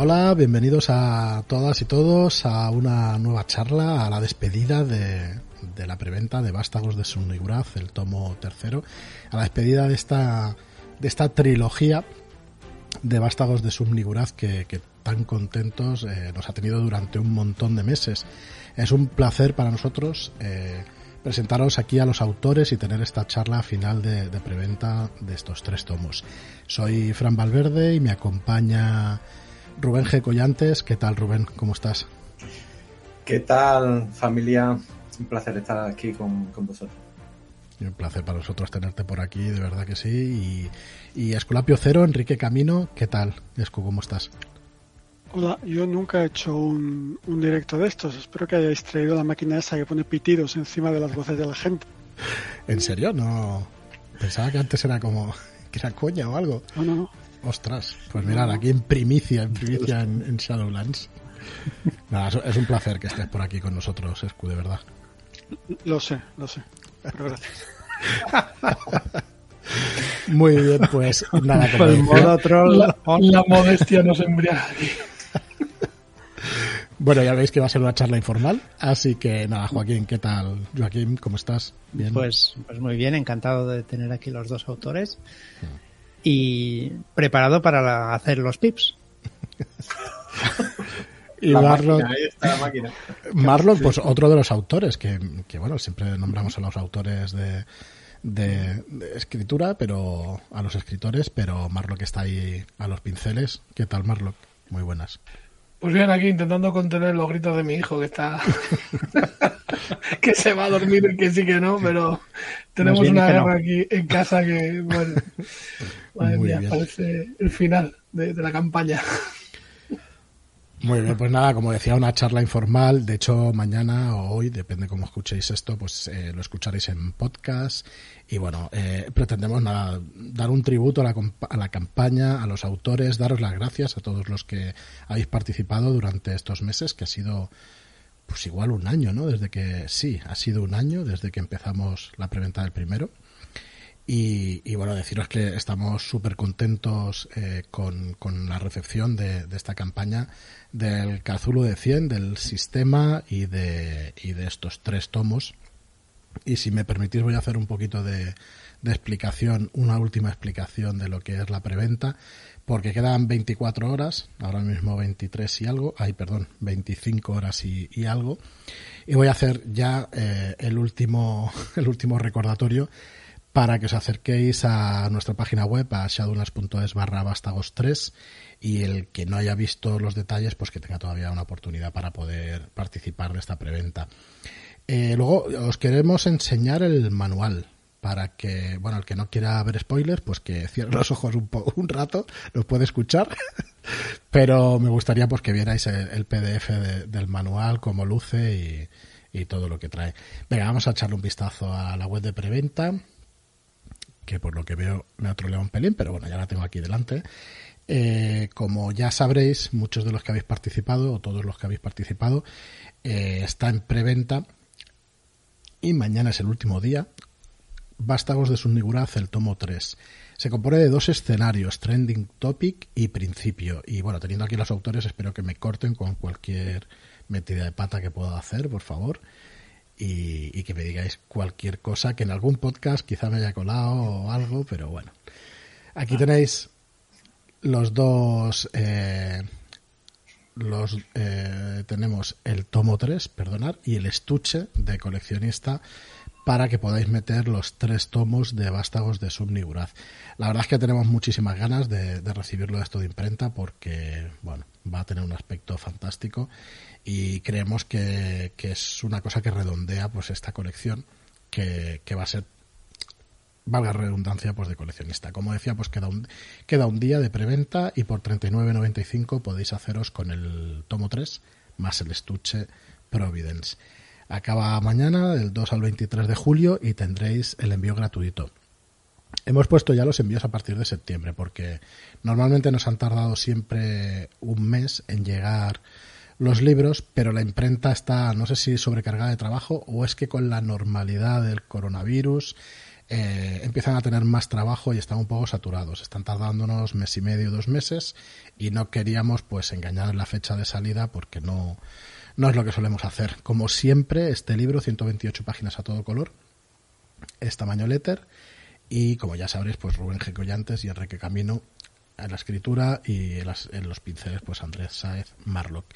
Hola, bienvenidos a todas y todos a una nueva charla, a la despedida de, la preventa de Vástagos de Sunniguraz, el tomo tercero, a la despedida de esta, de esta trilogía de Vástagos de Subniguraz que, tan contentos eh, nos ha tenido durante un montón de meses. Es un placer para nosotros eh, presentaros aquí a los autores y tener esta charla final de, preventa de estos tres tomos. Soy Fran Valverde y me acompaña Rubén G. Collantes. ¿Qué tal, Rubén? ¿Cómo estás? ¿Qué tal, familia? Un placer estar aquí con, vosotros. un placer para nosotros tenerte por aquí, de verdad que sí. Y, y Esculapio Cero, Enrique Camino, ¿qué tal? Escu, ¿cómo estás? Hola, yo nunca he hecho un, un, directo de estos. Espero que hayáis traído la máquina esa que pone pitidos encima de las voces de la gente. ¿En serio? No. Pensaba que antes era como que era coña o algo. No, no, no. Ostras, pues mirad, aquí en primicia, en primicia en, Shadowlands. Nada, es un placer que estés por aquí con nosotros, Escu, de verdad. Lo sé, lo sé. Pero gracias. Muy bien, pues nada, como la, la, modestia nos embriaga Bueno, ya veis que va a ser una charla informal, así que nada, Joaquín, ¿qué tal? Joaquín, ¿cómo estás? Bien. Pues, pues muy bien, encantado de tener aquí los dos autores y preparado para hacer los pips. y Marlon, Marlon, pues otro de los autores que, que, bueno, siempre nombramos a los autores de, de, escritura, pero a los escritores, pero Marlock está ahí a los pinceles. ¿Qué tal, Marlock? Muy buenas. Pues bien, aquí intentando contener los gritos de mi hijo que está. que se va a dormir y que sí que no, pero tenemos una guerra aquí en casa que, bueno, parece el final de la campaña. Muy bien, pues nada, como decía, una charla informal. De hecho, mañana o hoy, depende cómo escuchéis esto, pues eh, lo escucharéis en podcast. Y bueno, eh, pretendemos nada, dar un tributo a la, a la campaña, a los autores, daros las gracias a todos los que habéis participado durante estos meses, que ha sido pues igual un año, ¿no? Desde que, sí, ha sido un año desde que empezamos la preventa del primero. Y, bueno, deciros que estamos súper contentos eh, con, la recepción de, esta campaña del Cthulhu de 100, del sistema y de, y de estos tres tomos. Y si me permitís voy a hacer un poquito de, explicación, una última explicación de lo que es la preventa, porque quedan 24 horas, ahora mismo 23 y algo, ay, perdón, 25 horas y, algo, y voy a hacer ya eh, el último el último recordatorio para que os acerquéis a nuestra página web, a shadowlands.es barra vástagos 3 y el que no haya visto los detalles, pues que tenga todavía una oportunidad para poder participar de esta preventa. Eh, luego os queremos enseñar el manual para que, bueno, el que no quiera ver spoilers, pues que cierre los ojos un, rato, los puede escuchar, pero me gustaría pues que vierais el, PDF del manual, cómo luce y todo lo que trae. Venga, vamos a echarle un vistazo a la web de preventa que por lo que veo me ha troleado un pelín, pero bueno, ya la tengo aquí delante. Eh, como ya sabréis, muchos de los que habéis participado, o todos los que habéis participado, eh, está en preventa y mañana es el último día. Vástagos de Sunniguraz, el tomo 3. Se compone de dos escenarios, Trending Topic y Principio. Y bueno, teniendo aquí los autores, espero que me corten con cualquier metida de pata que pueda hacer, por favor y, que me digáis cualquier cosa que en algún podcast quizá me haya colado o algo, pero bueno. Aquí tenéis los dos. Eh, los eh, tenemos el tomo 3, perdonar, y el estuche de coleccionista para que podáis meter los tres tomos de Vástagos de Subniguraz. La verdad es que tenemos muchísimas ganas de, de recibirlo esto de imprenta porque, bueno, va a tener un aspecto fantástico y creemos que, es una cosa que redondea pues esta colección que, va a ser valga redundancia pues de coleccionista. Como decía pues queda un queda un día de preventa y por 39.95 podéis haceros con el tomo 3 más el estuche Providence. Acaba mañana del 2 al 23 de julio y tendréis el envío gratuito Hemos puesto ya los envíos a partir de septiembre porque normalmente nos han tardado siempre un mes en llegar los libros, pero la imprenta está, no sé si sobrecargada de trabajo o es que con la normalidad del coronavirus eh, empiezan a tener más trabajo y están un poco saturados. Están tardándonos mes y medio, dos meses y no queríamos pues engañar la fecha de salida porque no, no es lo que solemos hacer. Como siempre, este libro, 128 páginas a todo color, es tamaño letter y como ya sabréis, pues Rubén G. Collantes y Enrique Camino en la escritura y en, los pinceles, pues Andrés Saez Marlock.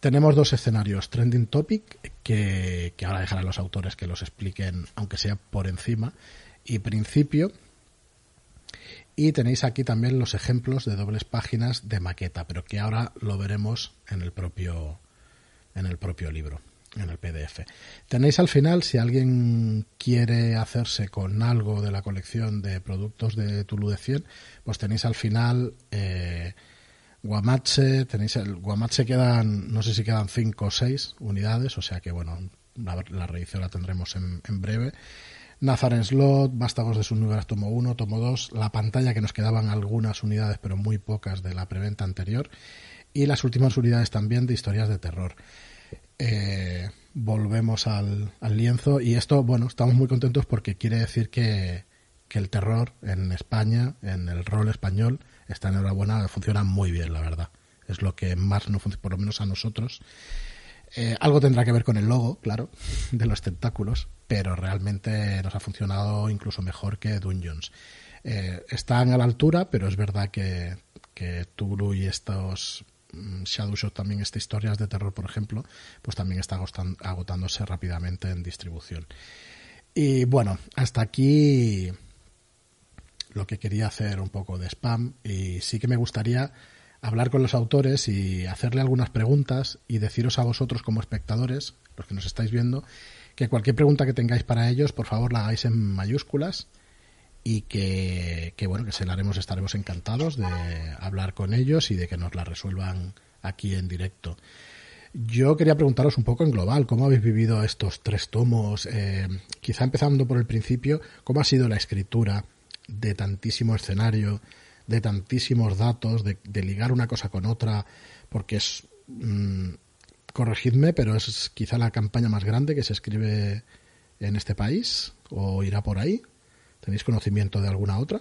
Tenemos dos escenarios, Trending Topic, que, que ahora dejarán los autores que los expliquen, aunque sea por encima, y Principio. Y tenéis aquí también los ejemplos de dobles páginas de maqueta, pero que ahora lo veremos en el propio, en el propio libro en el PDF. Tenéis al final, si alguien quiere hacerse con algo de la colección de productos de Tulu de 100, pues tenéis al final eh, Guamache, tenéis el Guamache quedan, no sé si quedan 5 o 6 unidades, o sea que bueno, la, la reedición la tendremos en, en breve. Nazar Slot, Vástagos de Subnugaras tomo 1, tomo 2, la pantalla que nos quedaban algunas unidades pero muy pocas de la preventa anterior y las últimas unidades también de historias de terror. Eh, volvemos al, lienzo y esto, bueno, estamos muy contentos porque quiere decir que, el terror en España, en el rol español, está en enhorabuena, funciona muy bien, la verdad. Es lo que más no funciona, por lo menos a nosotros. Eh, algo tendrá que ver con el logo, claro, de los tentáculos, pero realmente nos ha funcionado incluso mejor que Dungeons. Eh, están a la altura, pero es verdad que, que Tulu y estos Mm, Shadow Shot también esta historias de terror, por ejemplo, pues también está agotándose rápidamente en distribución. Y bueno, hasta aquí lo que quería hacer un poco de spam y sí que me gustaría hablar con los autores y hacerle algunas preguntas y deciros a vosotros como espectadores, los que nos estáis viendo, que cualquier pregunta que tengáis para ellos, por favor la hagáis en mayúsculas y que, bueno, que se la haremos, estaremos encantados de hablar con ellos y de que nos la resuelvan aquí en directo. Yo quería preguntaros un poco en global, ¿cómo habéis vivido estos tres tomos? Eh, quizá empezando por el principio, ¿cómo ha sido la escritura de tantísimo escenario, de tantísimos datos, de, ligar una cosa con otra? Porque es, mm, corregidme, pero es quizá la campaña más grande que se escribe en este país, o irá por ahí. ¿Tenéis conocimiento de alguna otra?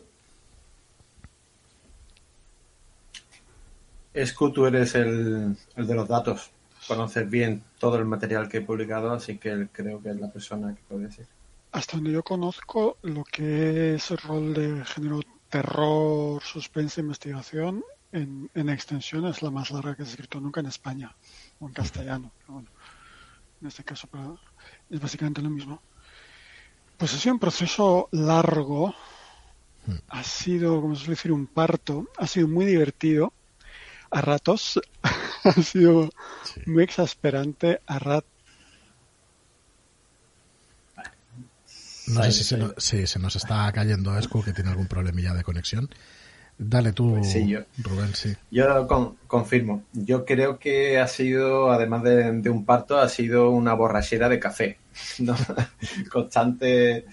Escu, tú eres el, de los datos. Conoces bien todo el material que he publicado, así que creo que es la persona que puede ser. Hasta donde yo conozco, lo que es el rol de género terror, suspense, investigación, en, en extensión es la más larga que he escrito nunca en España o en castellano. bueno, en este caso es básicamente lo mismo. Pues ha sido un proceso largo, ha sido, como se suele decir, un parto, ha sido muy divertido. A ratos, ha sido muy exasperante. A ratos. No sé si se, nos, se nos está cayendo Escu, que tiene algún problemilla de conexión. Dale tú, pues yo, Rubén, sí. Yo confirmo. Yo creo que ha sido, además de, un parto, ha sido una borrachera de café. Constante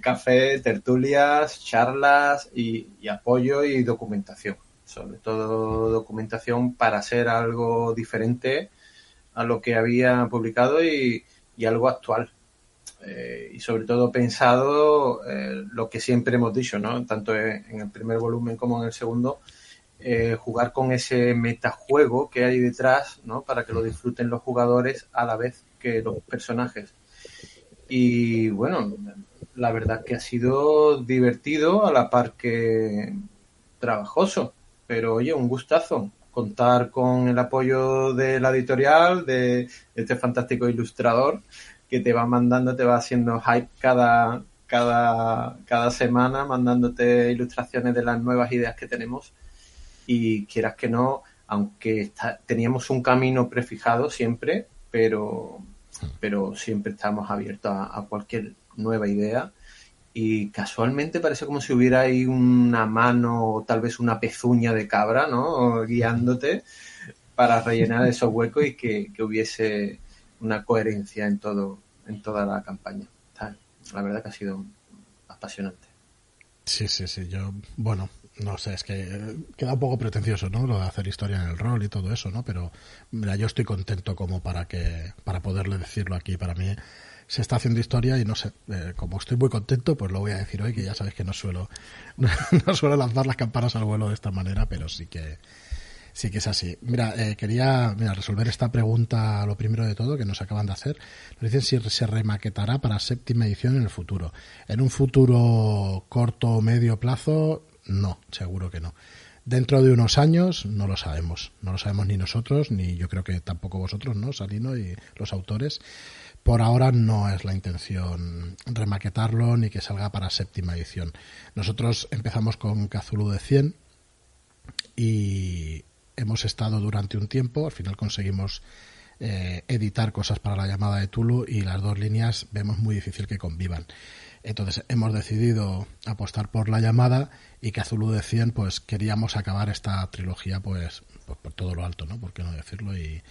café, tertulias, charlas y, apoyo y documentación. Sobre todo documentación para hacer algo diferente a lo que había publicado y algo actual. Eh, y sobre todo pensado eh, lo que siempre hemos dicho, ¿no? Tanto en el primer volumen como en el segundo, eh, jugar con ese metajuego que hay detrás, ¿no? Para que lo disfruten los jugadores a la vez que los personajes. Y bueno, la verdad que ha sido divertido a la par que trabajoso, pero oye, un gustazo contar con el apoyo de la editorial, de este fantástico ilustrador que te va mandando, te va haciendo hype cada, cada, cada semana, mandándote ilustraciones de las nuevas ideas que tenemos. Y quieras que no, aunque teníamos un camino prefijado siempre, pero, pero siempre estamos abiertos a, cualquier nueva idea. Y casualmente parece como si hubiera ahí una mano o tal vez una pezuña de cabra, ¿no? Guiándote para rellenar esos huecos y que, que hubiese una coherencia en todo, en toda la campaña. La verdad que ha sido apasionante. Sí, sí, sí. Yo, bueno, no sé, es que queda un poco pretencioso, ¿no? Lo de hacer historia en el rol y todo eso, ¿no? Pero mira, yo estoy contento como para que, para poderle decirlo aquí. Para mí se está haciendo historia y no sé, eh, como estoy muy contento, pues lo voy a decir hoy, que ya sabes que no suelo, no, suelo lanzar las campanas al vuelo de esta manera, pero sí que sí que es así. Mira, eh, quería resolver esta pregunta lo primero de todo que nos acaban de hacer. Nos dicen si se remaquetará para séptima edición en el futuro. En un futuro corto o medio plazo, no, seguro que no. Dentro de unos años no lo sabemos, no lo sabemos ni nosotros, ni yo creo que tampoco vosotros, ¿no? Salino y los autores. Por ahora no es la intención remaquetarlo ni que salga para séptima edición. Nosotros empezamos con Cthulhu de 100 y hemos estado durante un tiempo, al final conseguimos eh, editar cosas para la llamada de Tulu y las dos líneas vemos muy difícil que convivan. Entonces hemos decidido apostar por la llamada y Cthulhu de 100 pues queríamos acabar esta trilogía pues pues, por todo lo alto, ¿no? ¿Por qué no decirlo? Y,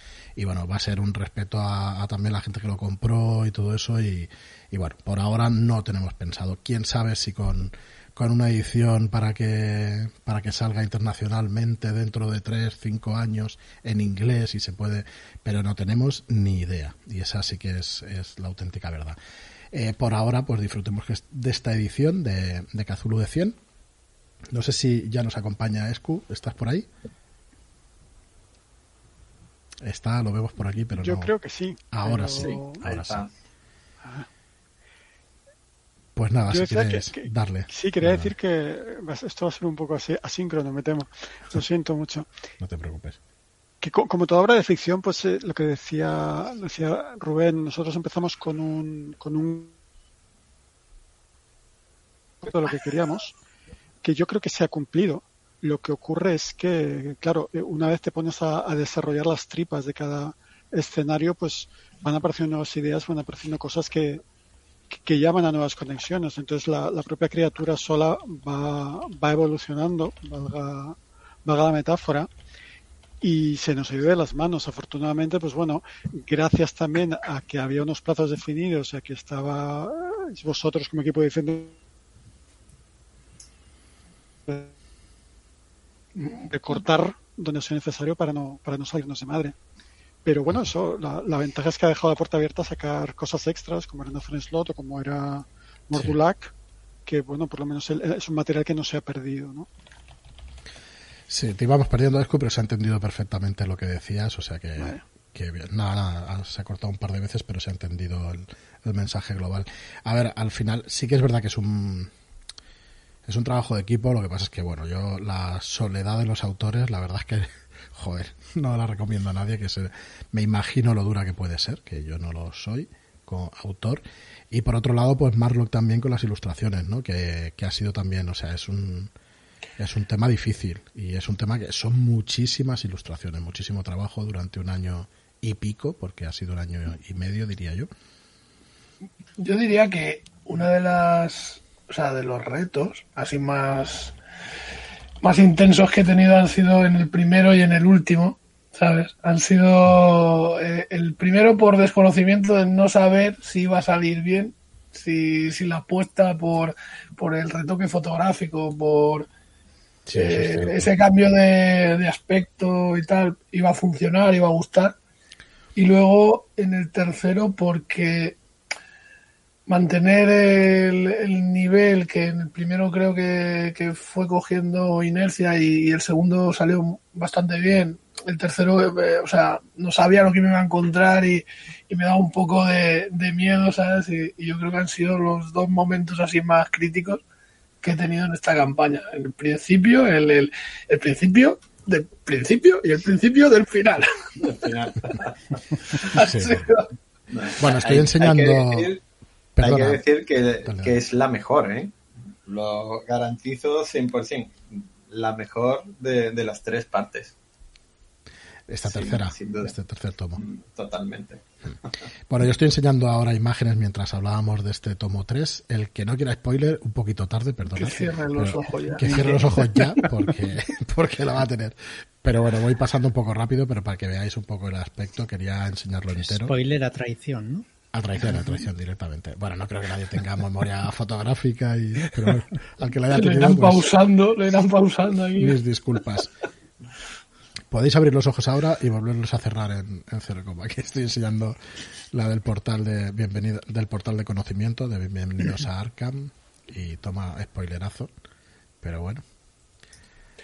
bueno, va a ser un respeto a, también la gente que lo compró y todo eso. Y, bueno, por ahora no tenemos pensado. Quién sabe si con, con una edición para que, para que salga internacionalmente dentro de tres, cinco años en inglés y se puede, pero no tenemos ni idea. Y esa sí que es, es la auténtica verdad. Eh, por ahora, pues disfrutemos de esta edición de, de Cthulhu de 100. No sé si ya nos acompaña Escu, ¿estás por ahí? Está, lo vemos por aquí, pero Yo creo que sí. Ahora sí, ahora sí. Pues nada, si quieres darle. Sí, quería decir que esto va a ser un poco así, asíncrono, me temo. Lo siento mucho. No te preocupes. Que como toda obra de ficción, pues eh, lo que decía, decía Rubén, nosotros empezamos con un, con un lo que queríamos, que yo creo que se ha cumplido lo que ocurre es que, claro, eh, una vez te pones a, desarrollar las tripas de cada escenario, pues van apareciendo nuevas ideas, van apareciendo cosas que, que llaman a nuevas conexiones. Entonces la, propia criatura sola va, va evolucionando, valga, valga la metáfora, y se nos ido de las manos. Afortunadamente, pues bueno, gracias también a que había unos plazos definidos, a que estaba vosotros como equipo diciendo de cortar donde sea necesario para no, para no salirnos de madre. Pero bueno, eso, la, ventaja es que ha dejado la puerta abierta a sacar cosas extras, como era Nathan Slot o como era Mordulac, que bueno, por lo menos es un material que no se ha perdido, ¿no? Sí, te íbamos perdiendo, Escu, pero se ha entendido perfectamente lo que decías, o sea que, nada, nada, se ha cortado un par de veces, pero se ha entendido el mensaje global. A ver, al final sí que es verdad que es un, es un trabajo de equipo, lo que pasa es que, bueno, yo la soledad de los autores, la verdad es que, joder, no la recomiendo a nadie, que se, me imagino lo dura que puede ser, que yo no lo soy como autor. Y por otro lado, pues Marlock también con las ilustraciones, ¿no? Que, que ha sido también, o sea, es un, es un tema difícil y es un tema que son muchísimas ilustraciones, muchísimo trabajo durante un año y pico, porque ha sido un año y medio, diría yo. Yo diría que una de las o sea, de los retos, así más, más intensos que he tenido han sido en el primero y en el último, ¿sabes? Han sido eh, el primero por desconocimiento de no saber si iba a salir bien, si, si la apuesta por, por el retoque fotográfico, por eh, ese cambio de, de aspecto y tal, iba a funcionar, iba a gustar. Y luego en el tercero porque mantener el, nivel que en el primero creo que, fue cogiendo inercia y, el segundo salió bastante bien. El tercero, eh, o sea, no sabía lo que me iba a encontrar y, me daba un poco de, miedo, ¿sabes? Y, yo creo que han sido los dos momentos así más críticos que he tenido en esta campaña. El principio, el, el, principio del principio y el principio del final. Bueno, estoy enseñando... Hay que decir que, es la mejor, ¿eh? Lo garantizo 100%. La mejor de, las tres partes. Esta tercera, este tercer tomo. Mm, totalmente. Bueno, yo estoy enseñando ahora imágenes mientras hablábamos de este tomo 3. El que no quiera spoiler, un poquito tarde, perdón. Que cierre los ojos ya. Que cierre los ojos ya, porque, porque la va a tener. Pero bueno, voy pasando un poco rápido, pero para que veáis un poco el aspecto, quería enseñarlo entero. Spoiler a traición, ¿no? A traición, a traición directamente. Bueno, no creo que nadie tenga memoria fotográfica, y, pero al que la haya tenido, Le irán pues, pausando, le irán pausando ahí. Mis disculpas. Podéis abrir los ojos ahora y volverlos a cerrar en, en cero coma. Aquí estoy enseñando la del portal de bienvenido, del portal de conocimiento de bienvenidos a Arkham y toma spoilerazo. Pero bueno,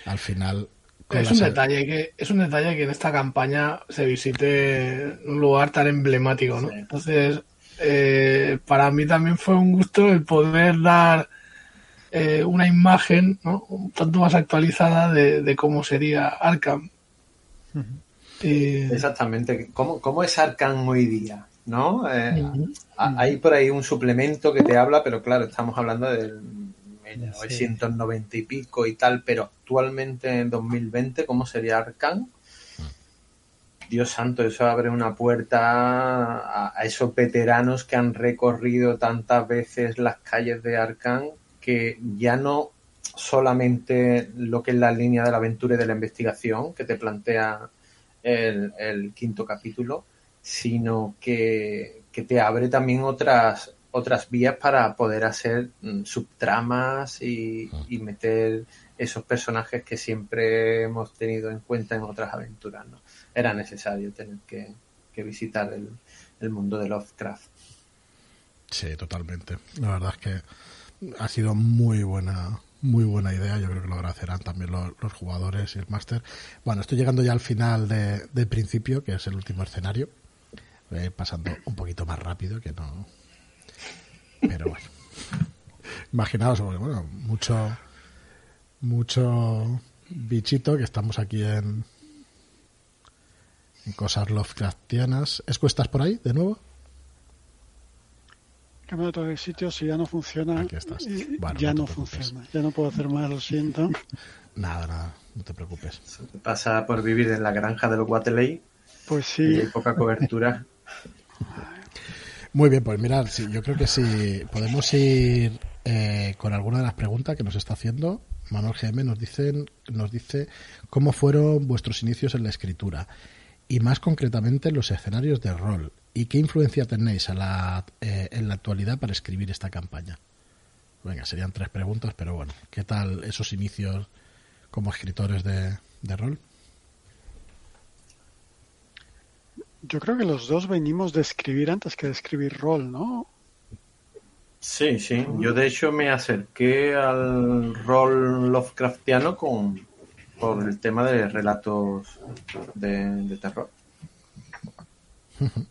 al final Es un, detalle que, es un detalle que en esta campaña se visite un lugar tan emblemático, ¿no? Sí. Entonces, eh, para mí también fue un gusto el poder dar eh, una imagen ¿no? un tanto más actualizada de, de cómo sería Arkham. Exactamente. ¿Cómo, cómo es Arkham hoy día? ¿No? Eh, Hay por ahí un suplemento que te habla, pero claro, estamos hablando del 1990 y pico y tal, pero actualmente en 2020, ¿cómo sería Arkham? Dios santo, eso abre una puerta a, a esos veteranos que han recorrido tantas veces las calles de Arkham que ya no solamente lo que es la línea de la aventura y de la investigación que te plantea el, el quinto capítulo, sino que, que te abre también otras otras vías para poder hacer mm, subtramas y, meter esos personajes que siempre hemos tenido en cuenta en otras aventuras. ¿no? Era necesario tener que, visitar el, mundo de Lovecraft. Sí, totalmente. La verdad es que ha sido muy buena, muy buena idea. Yo creo que lo agradecerán también los, jugadores y el máster. Bueno, estoy llegando ya al final de, del principio, que es el último escenario. Pasando un poquito más rápido, que no. Pero bueno. Imaginaos, porque, bueno, mucho, mucho bichito que estamos aquí en, en cosas Lovecraftianas. ¿Es estás por ahí de nuevo? Cambio de sitio, si ya no funciona, Aquí estás. Bueno, ya no funciona. Ya no puedo hacer más, lo siento. Nada, nada, no te preocupes. Pasa por vivir en la granja de los Guateley Pues y hay sí, poca cobertura. Muy bien, pues mirad, yo creo que sí, podemos ir eh, con alguna de las preguntas que nos está haciendo. Manuel GM nos, dicen, nos dice cómo fueron vuestros inicios en la escritura y más concretamente en los escenarios de rol y qué influencia tenéis a la, eh, en la actualidad para escribir esta campaña. Venga, serían tres preguntas, pero bueno, ¿qué tal esos inicios como escritores de, de rol? Yo creo que los dos venimos de escribir antes que de escribir rol, ¿no? Sí, sí. Yo de hecho me acerqué al rol Lovecraftiano con por el tema de relatos de, de terror.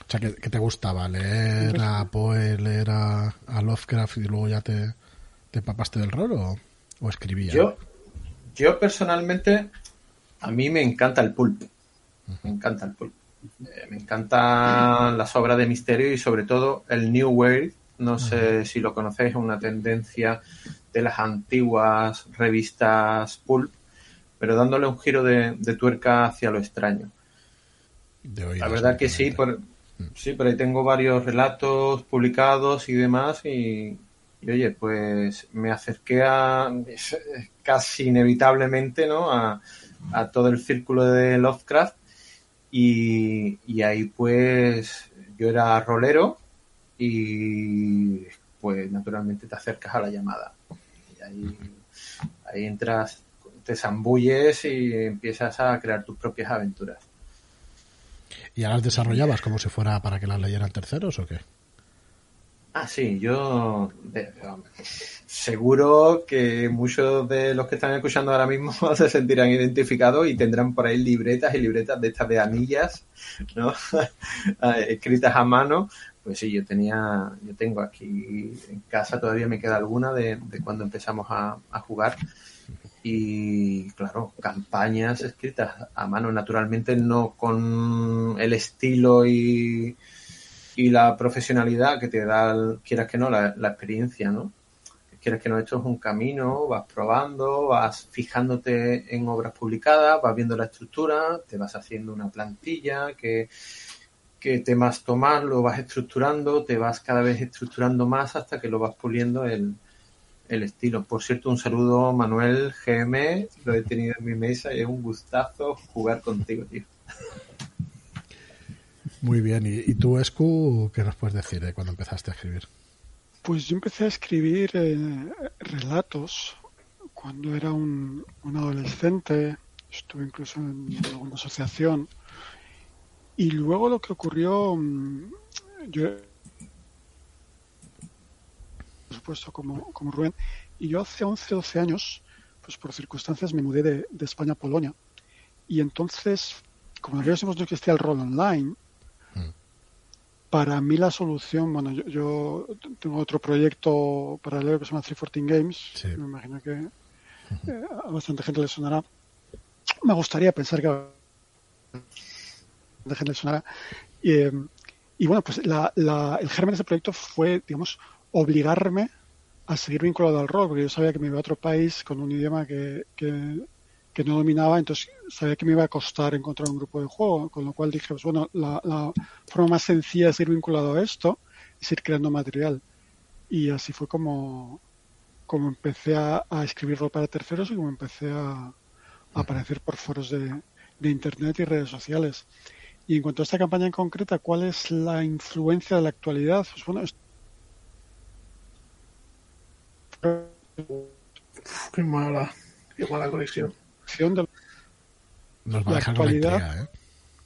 O sea, ¿qué, qué te gustaba? ¿Leer a Poe, leer a, a Lovecraft y luego ya te, te papaste del rol o, o escribías? Yo, yo personalmente, a mí me encanta el pulp. Me encanta el pulp. Eh, me encantan las obras de misterio y sobre todo el New Wave. No sé si lo conocéis, es una tendencia de las antiguas revistas pulp, pero dándole un giro de, de tuerca hacia lo extraño. De La verdad que sí, por, sí, por ahí tengo varios relatos publicados y demás y, y, oye, pues me acerqué a casi inevitablemente, ¿no? A, a todo el círculo de Lovecraft y, y ahí pues yo era rolero y pues naturalmente te acercas a la llamada. Y ahí, ahí entras, te zambulles y empiezas a crear tus propias aventuras. ¿Y ahora las desarrollabas como si fuera para que las leyeran terceros o qué? Ah, sí, yo seguro que muchos de los que están escuchando ahora mismo se sentirán identificados y tendrán por ahí libretas y libretas de estas de anillas, ¿no? Eh, escritas a mano. Pues sí, yo tenía, yo tengo aquí en casa todavía me queda alguna de, de cuando empezamos a, jugar. Y claro, campañas escritas a mano, naturalmente no con el estilo y, la profesionalidad que te da, quieras que no, la, la experiencia, ¿no? Quieras que no, esto es un camino, vas probando, vas fijándote en obras publicadas, vas viendo la estructura, te vas haciendo una plantilla, que, que temas tomar, lo vas estructurando, te vas cada vez estructurando más hasta que lo vas puliendo el, el estilo. Por cierto, un saludo, Manuel GM, lo he tenido en mi mesa y es un gustazo jugar contigo, tío. Muy bien. ¿Y, y tú, Escu, qué nos puedes decir de cuando empezaste a escribir? Pues yo empecé a escribir eh, relatos cuando era un, adolescente estuve incluso en alguna asociación. Y luego lo que ocurrió, mm, yo, por supuesto, como, como Rubén, y yo hace 11, 12 años, pues por circunstancias me mudé de, de España a Polonia. Y entonces, como en aquellos no existía el rol online, para mí la solución, bueno, yo, yo, tengo otro proyecto paralelo que se llama 314 Games, Sí. me imagino que eh, a bastante gente le sonará. Me gustaría pensar que a bastante gente le sonará. Y, eh, y bueno, pues la, la- el germen de ese proyecto fue, digamos, obligarme a seguir vinculado al rol, porque yo sabía que me iba a otro país con un idioma que, que, que no dominaba, entonces sabía que me iba a costar encontrar un grupo de juego, con lo cual dije, pues bueno, la, la forma más sencilla de seguir vinculado a esto es ir creando material. Y así fue como, como empecé a, escribirlo para terceros y como empecé a, aparecer por foros de, de internet y redes sociales. Y en cuanto a esta campaña en concreta, ¿cuál es la influencia de la actualidad? Pues bueno, es- Qué mala, qué mala conexión. De Nos va a La dejar con la actualidad- intriga, ¿eh?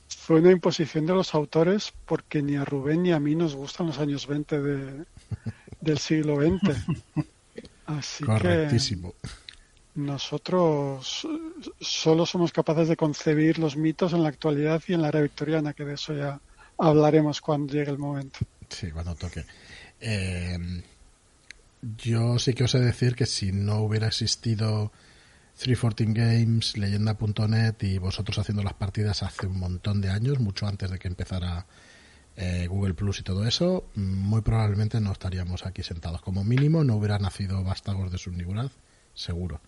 fue una imposición de los autores porque ni a Rubén ni a mí nos gustan los años 20 de, del siglo XX. Así que Correctísimo. nosotros eh, solo somos capaces de concebir los mitos en la actualidad y en la era victoriana, que de eso ya hablaremos cuando llegue el momento. Sí, cuando toque. Eh, yo sí que os he de decir que si no hubiera existido 314 Games, leyenda.net y vosotros haciendo las partidas hace un montón de años, mucho antes de que empezara eh, Google Plus y todo eso, muy probablemente no estaríamos aquí sentados. Como mínimo no hubiera nacido Vástagos de Subniguraz, seguro.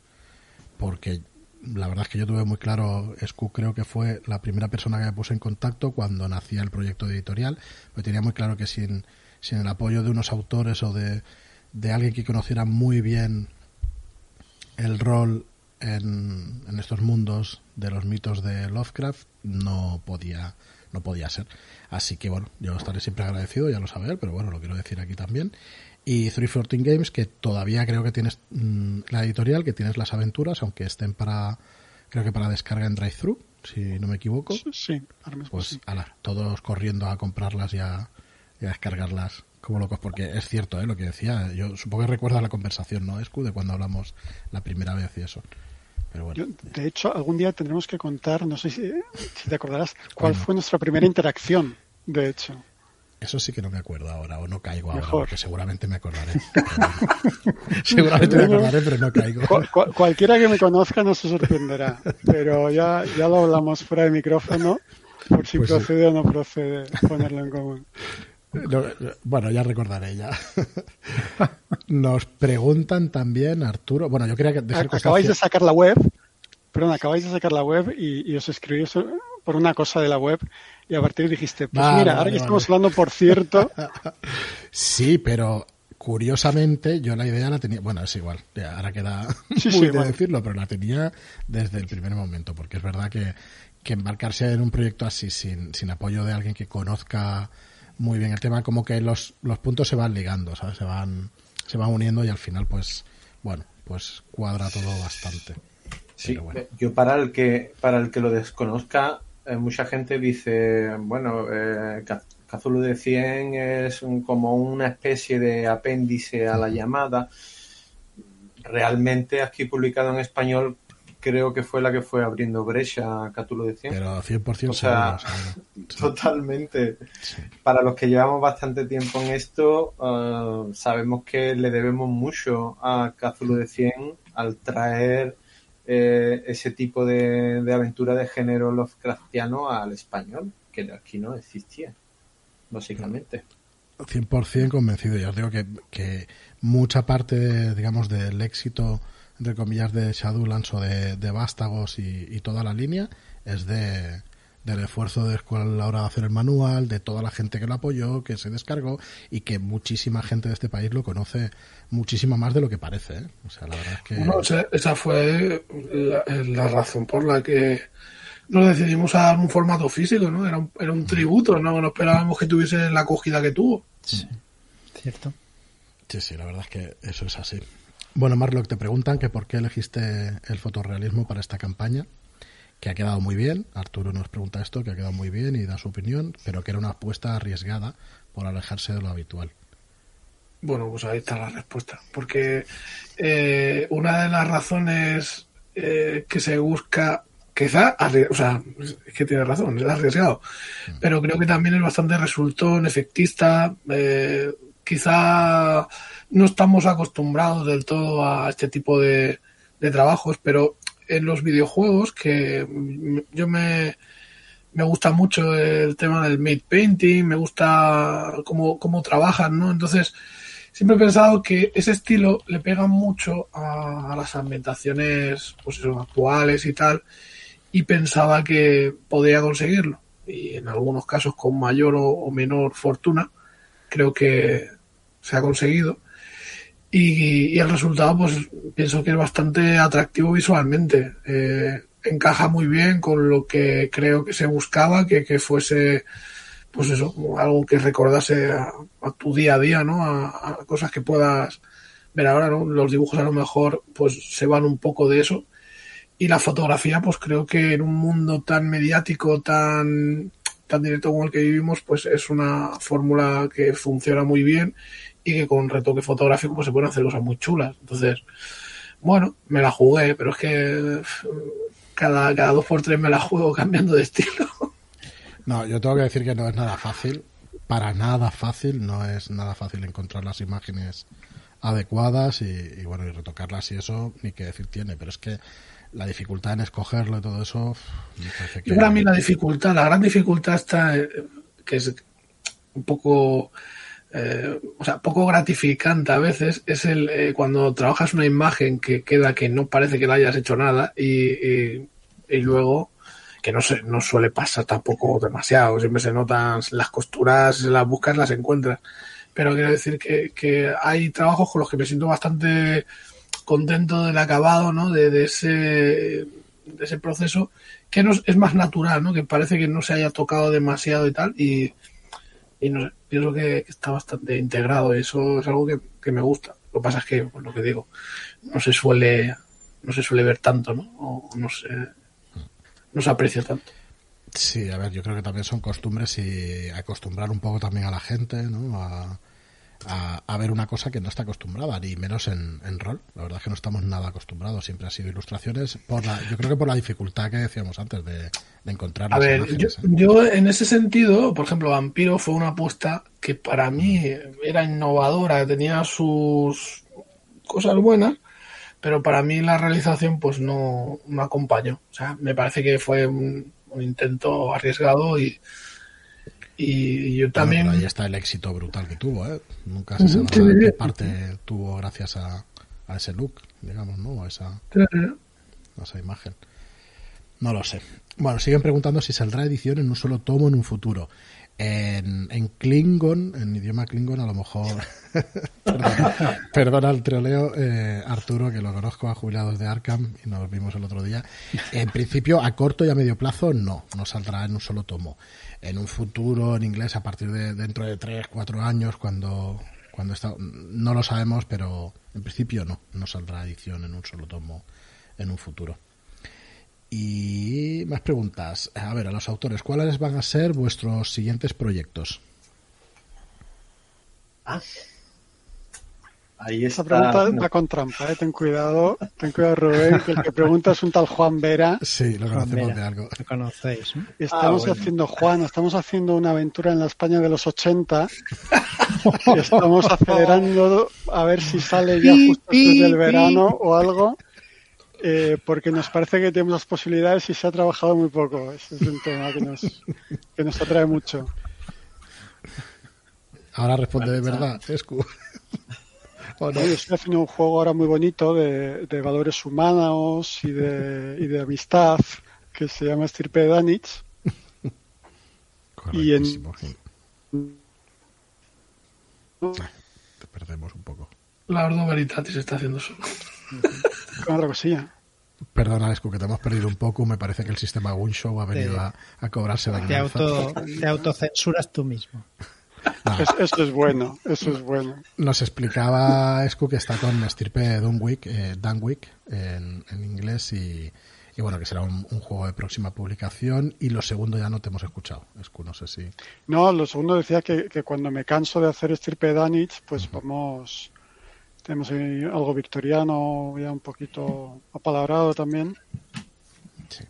Porque la verdad es que yo tuve muy claro, Escu creo que fue la primera persona que me puse en contacto cuando nacía el proyecto de editorial, porque tenía muy claro que sin, sin el apoyo de unos autores o de, de alguien que conociera muy bien el rol en, en estos mundos de los mitos de Lovecraft, no podía, no podía ser. Así que bueno, yo estaré siempre agradecido, ya lo sabe él, pero bueno, lo quiero decir aquí también. Y 314 Games, que todavía creo que tienes mm, la editorial, que tienes las aventuras, aunque estén para, creo que para descarga en drive-thru, si no me equivoco. Sí, Pues sí. ala, todos corriendo a comprarlas y a, y a descargarlas como locos, porque es cierto ¿eh? lo que decía. Yo supongo que recuerdas la conversación, ¿no, Escu? De cuando hablamos la primera vez y eso. Pero bueno, Yo, de hecho, algún día tendremos que contar, no sé si, si te acordarás, cuál Bueno. fue nuestra primera interacción, de hecho. eso sí que no me acuerdo ahora, o no caigo ahora, porque seguramente me acordaré. Seguramente me acordaré, pero no caigo. Cu- cu- cualquiera que me conozca no se sorprenderá, pero ya, ya lo hablamos fuera de micrófono, por si Pues sí. procede o no procede ponerlo en común. No, bueno, ya recordaré ya. Nos preguntan también, Arturo. Bueno, yo quería que dejar Ac- Acabáis de sacar la web, perdón, acabáis de sacar la web y, y os escribís por una cosa de la web y a partir dijiste, pues Vale, mira, vale, ahora que vale. estamos hablando, por cierto, Sí, pero curiosamente yo la idea la tenía. Bueno, es igual, ya, ahora queda Sí, muy sí, de decirlo, pero la tenía desde el primer momento, porque es verdad que, que embarcarse en un proyecto así sin, sin apoyo de alguien que conozca muy bien el tema, como que los, los puntos se van ligando, ¿sabes? Se van, se van uniendo y al final, pues, bueno, pues cuadra todo bastante. Sí, bueno. eh, yo para el que para el que lo desconozca, eh, mucha gente dice, bueno, eh, Cthulhu de 100 es un- como una especie de apéndice a la llamada. Realmente aquí publicado en español creo que fue la que fue abriendo brecha a Cthulhu de 100. Pero 100% O sea, seguro, Totalmente. sí. Para los que llevamos bastante tiempo en esto, eh, sabemos que le debemos mucho a Cthulhu de 100 al traer eh, ese tipo de, de aventura de género Lovecraftiano al español, que aquí no existía, básicamente. 100% convencido. Ya os digo que, que mucha parte, de, digamos, del éxito, entre comillas, de Shadowlands o de, de Vástagos y, y toda la línea es de del esfuerzo de Escuela a la hora de hacer el manual, de toda la gente que lo apoyó, que se descargó y que muchísima gente de este país lo conoce muchísimo más de lo que parece. ¿eh? O sea, la verdad es que... Bueno, esa, esa fue la, la razón por la que nos decidimos a dar un formato físico, ¿no? Era un, era un tributo, ¿no? No esperábamos que tuviese la acogida que tuvo. Cierto. Sí, sí, la verdad es que eso es así. Bueno, Marlock, te preguntan que por qué elegiste el fotorrealismo para esta campaña. que ha quedado muy bien. Arturo nos pregunta esto, que ha quedado muy bien y da su opinión, pero que era una apuesta arriesgada por alejarse de lo habitual. Bueno, pues ahí está la respuesta. Porque eh, una de las razones eh, que se busca, quizá, o sea, es que tiene razón, es arriesgado, pero creo que también es bastante resultón, efectista. Eh, quizá no estamos acostumbrados del todo a este tipo de, de trabajos, pero en los videojuegos, que yo me, me gusta mucho el tema del mid painting, me gusta cómo, cómo trabajan, ¿no? Entonces, siempre he pensado que ese estilo le pega mucho a, las ambientaciones pues actuales y tal, y pensaba que podía conseguirlo. Y en algunos casos con mayor o, menor fortuna, creo que se ha conseguido. Y, el resultado, pues pienso que es bastante atractivo visualmente. Eh, encaja muy bien con lo que creo que se buscaba, que, que fuese pues eso, algo que recordase a, tu día a día, ¿no? A, cosas que puedas ver ahora, ¿no? Los dibujos a lo mejor pues se van un poco de eso. Y la fotografía, pues creo que en un mundo tan mediático, tan, tan directo como el que vivimos, pues es una fórmula que funciona muy bien y que con retoque fotográfico pues se pueden hacer cosas muy chulas. Entonces, bueno, me la jugué, pero es que cada, cada dos por tres me la juego cambiando de estilo. No, yo tengo que decir que no es nada fácil, para nada fácil, no es nada fácil encontrar las imágenes adecuadas y, bueno, y retocarlas y eso, ni qué decir tiene, pero es que la dificultad en escogerlo y todo eso, que... Para mí la dificultad, la gran dificultad está, eh, que es un poco... Eh, o sea, poco gratificante a veces es el eh, cuando trabajas una imagen que queda que no parece que la hayas hecho nada y, y luego que no, se, no suele pasar tampoco demasiado, siempre se notan las costuras, las buscas, las encuentras. Pero quiero decir que, que hay trabajos con los que me siento bastante contento del acabado, ¿no? De, de ese, de ese proceso que no, es más natural, ¿no? Que parece que no se haya tocado demasiado y tal y, no sé, pienso que, está bastante integrado y eso es algo que, me gusta. Lo que pasa es que, pues lo que digo, no se suele, no se suele ver tanto, ¿no? O no sé, no se aprecia tanto. Sí, a ver, yo creo que también son costumbres y acostumbrar un poco también a la gente, ¿no? A, a, ver una cosa que no está acostumbrada, ni menos en, rol. La verdad es que no estamos nada acostumbrados, siempre ha sido ilustraciones, por la, yo creo que por la dificultad que decíamos antes de, encontrar. A ver, yo, ¿eh? yo, en ese sentido, por ejemplo, Vampiro fue una apuesta que para mí era innovadora, tenía sus cosas buenas, pero para mí la realización pues no, no acompañó. O sea, me parece que fue un, intento arriesgado y, y yo también... ahí está el éxito brutal que tuvo, ¿eh? Nunca se sabe qué parte tuvo gracias a, a, ese look, digamos, ¿no? A esa, a esa imagen. No lo sé. Bueno, siguen preguntando si saldrá edición en un solo tomo en un futuro. En, en Klingon, en idioma Klingon, a lo mejor. perdona, el troleo, eh, Arturo, que lo conozco a jubilados de Arkham y nos vimos el otro día. En principio, a corto y a medio plazo, no, no saldrá en un solo tomo. En un futuro, en inglés, a partir de dentro de 3, 4 años, cuando, cuando está, no lo sabemos, pero en principio no, no saldrá edición en un solo tomo en un futuro. Y más preguntas. A ver, a los autores, ¿cuáles van a ser vuestros siguientes proyectos? Ah. Ahí está. Esa pregunta va con trampa, ¿eh? ten cuidado, ten cuidado Rubén, que el que pregunta es un tal Juan Vera. Sí, lo conocemos de algo. Lo conocéis. Estamos ah, haciendo, Juan, estamos haciendo una aventura en la España de los 80 y estamos acelerando a ver si sale ya justo después del verano o algo eh, porque nos parece que tenemos las posibilidades y se ha trabajado muy poco. Ese es un tema que nos, que nos atrae mucho. Ahora responde de verdad, Escu. estoy haciendo un juego ahora muy bonito de, de valores humanos y de, y de amistad que se llama Estirpe Danich. Y en... te perdemos un poco. La Ordo Veritatis está haciendo eso. Con otra cosilla. Perdona, Escu, que te hemos perdido un poco. Me parece que el sistema Gunshow ha venido a, cobrarse la te, auto, te autocensuras tú mismo. eso es bueno, eso es bueno. Nos explicaba Escu que está con estirpe Dunwick, eh, Dunwick en, en inglés y, Y bueno, que será un, juego de próxima publicación. Y lo segundo ya no te hemos escuchado. Escu, no sé si. No, lo segundo decía que, cuando me canso de hacer estirpe Danich, pues vamos. Tenemos ahí algo victoriano, ya un poquito apalabrado también. Sí.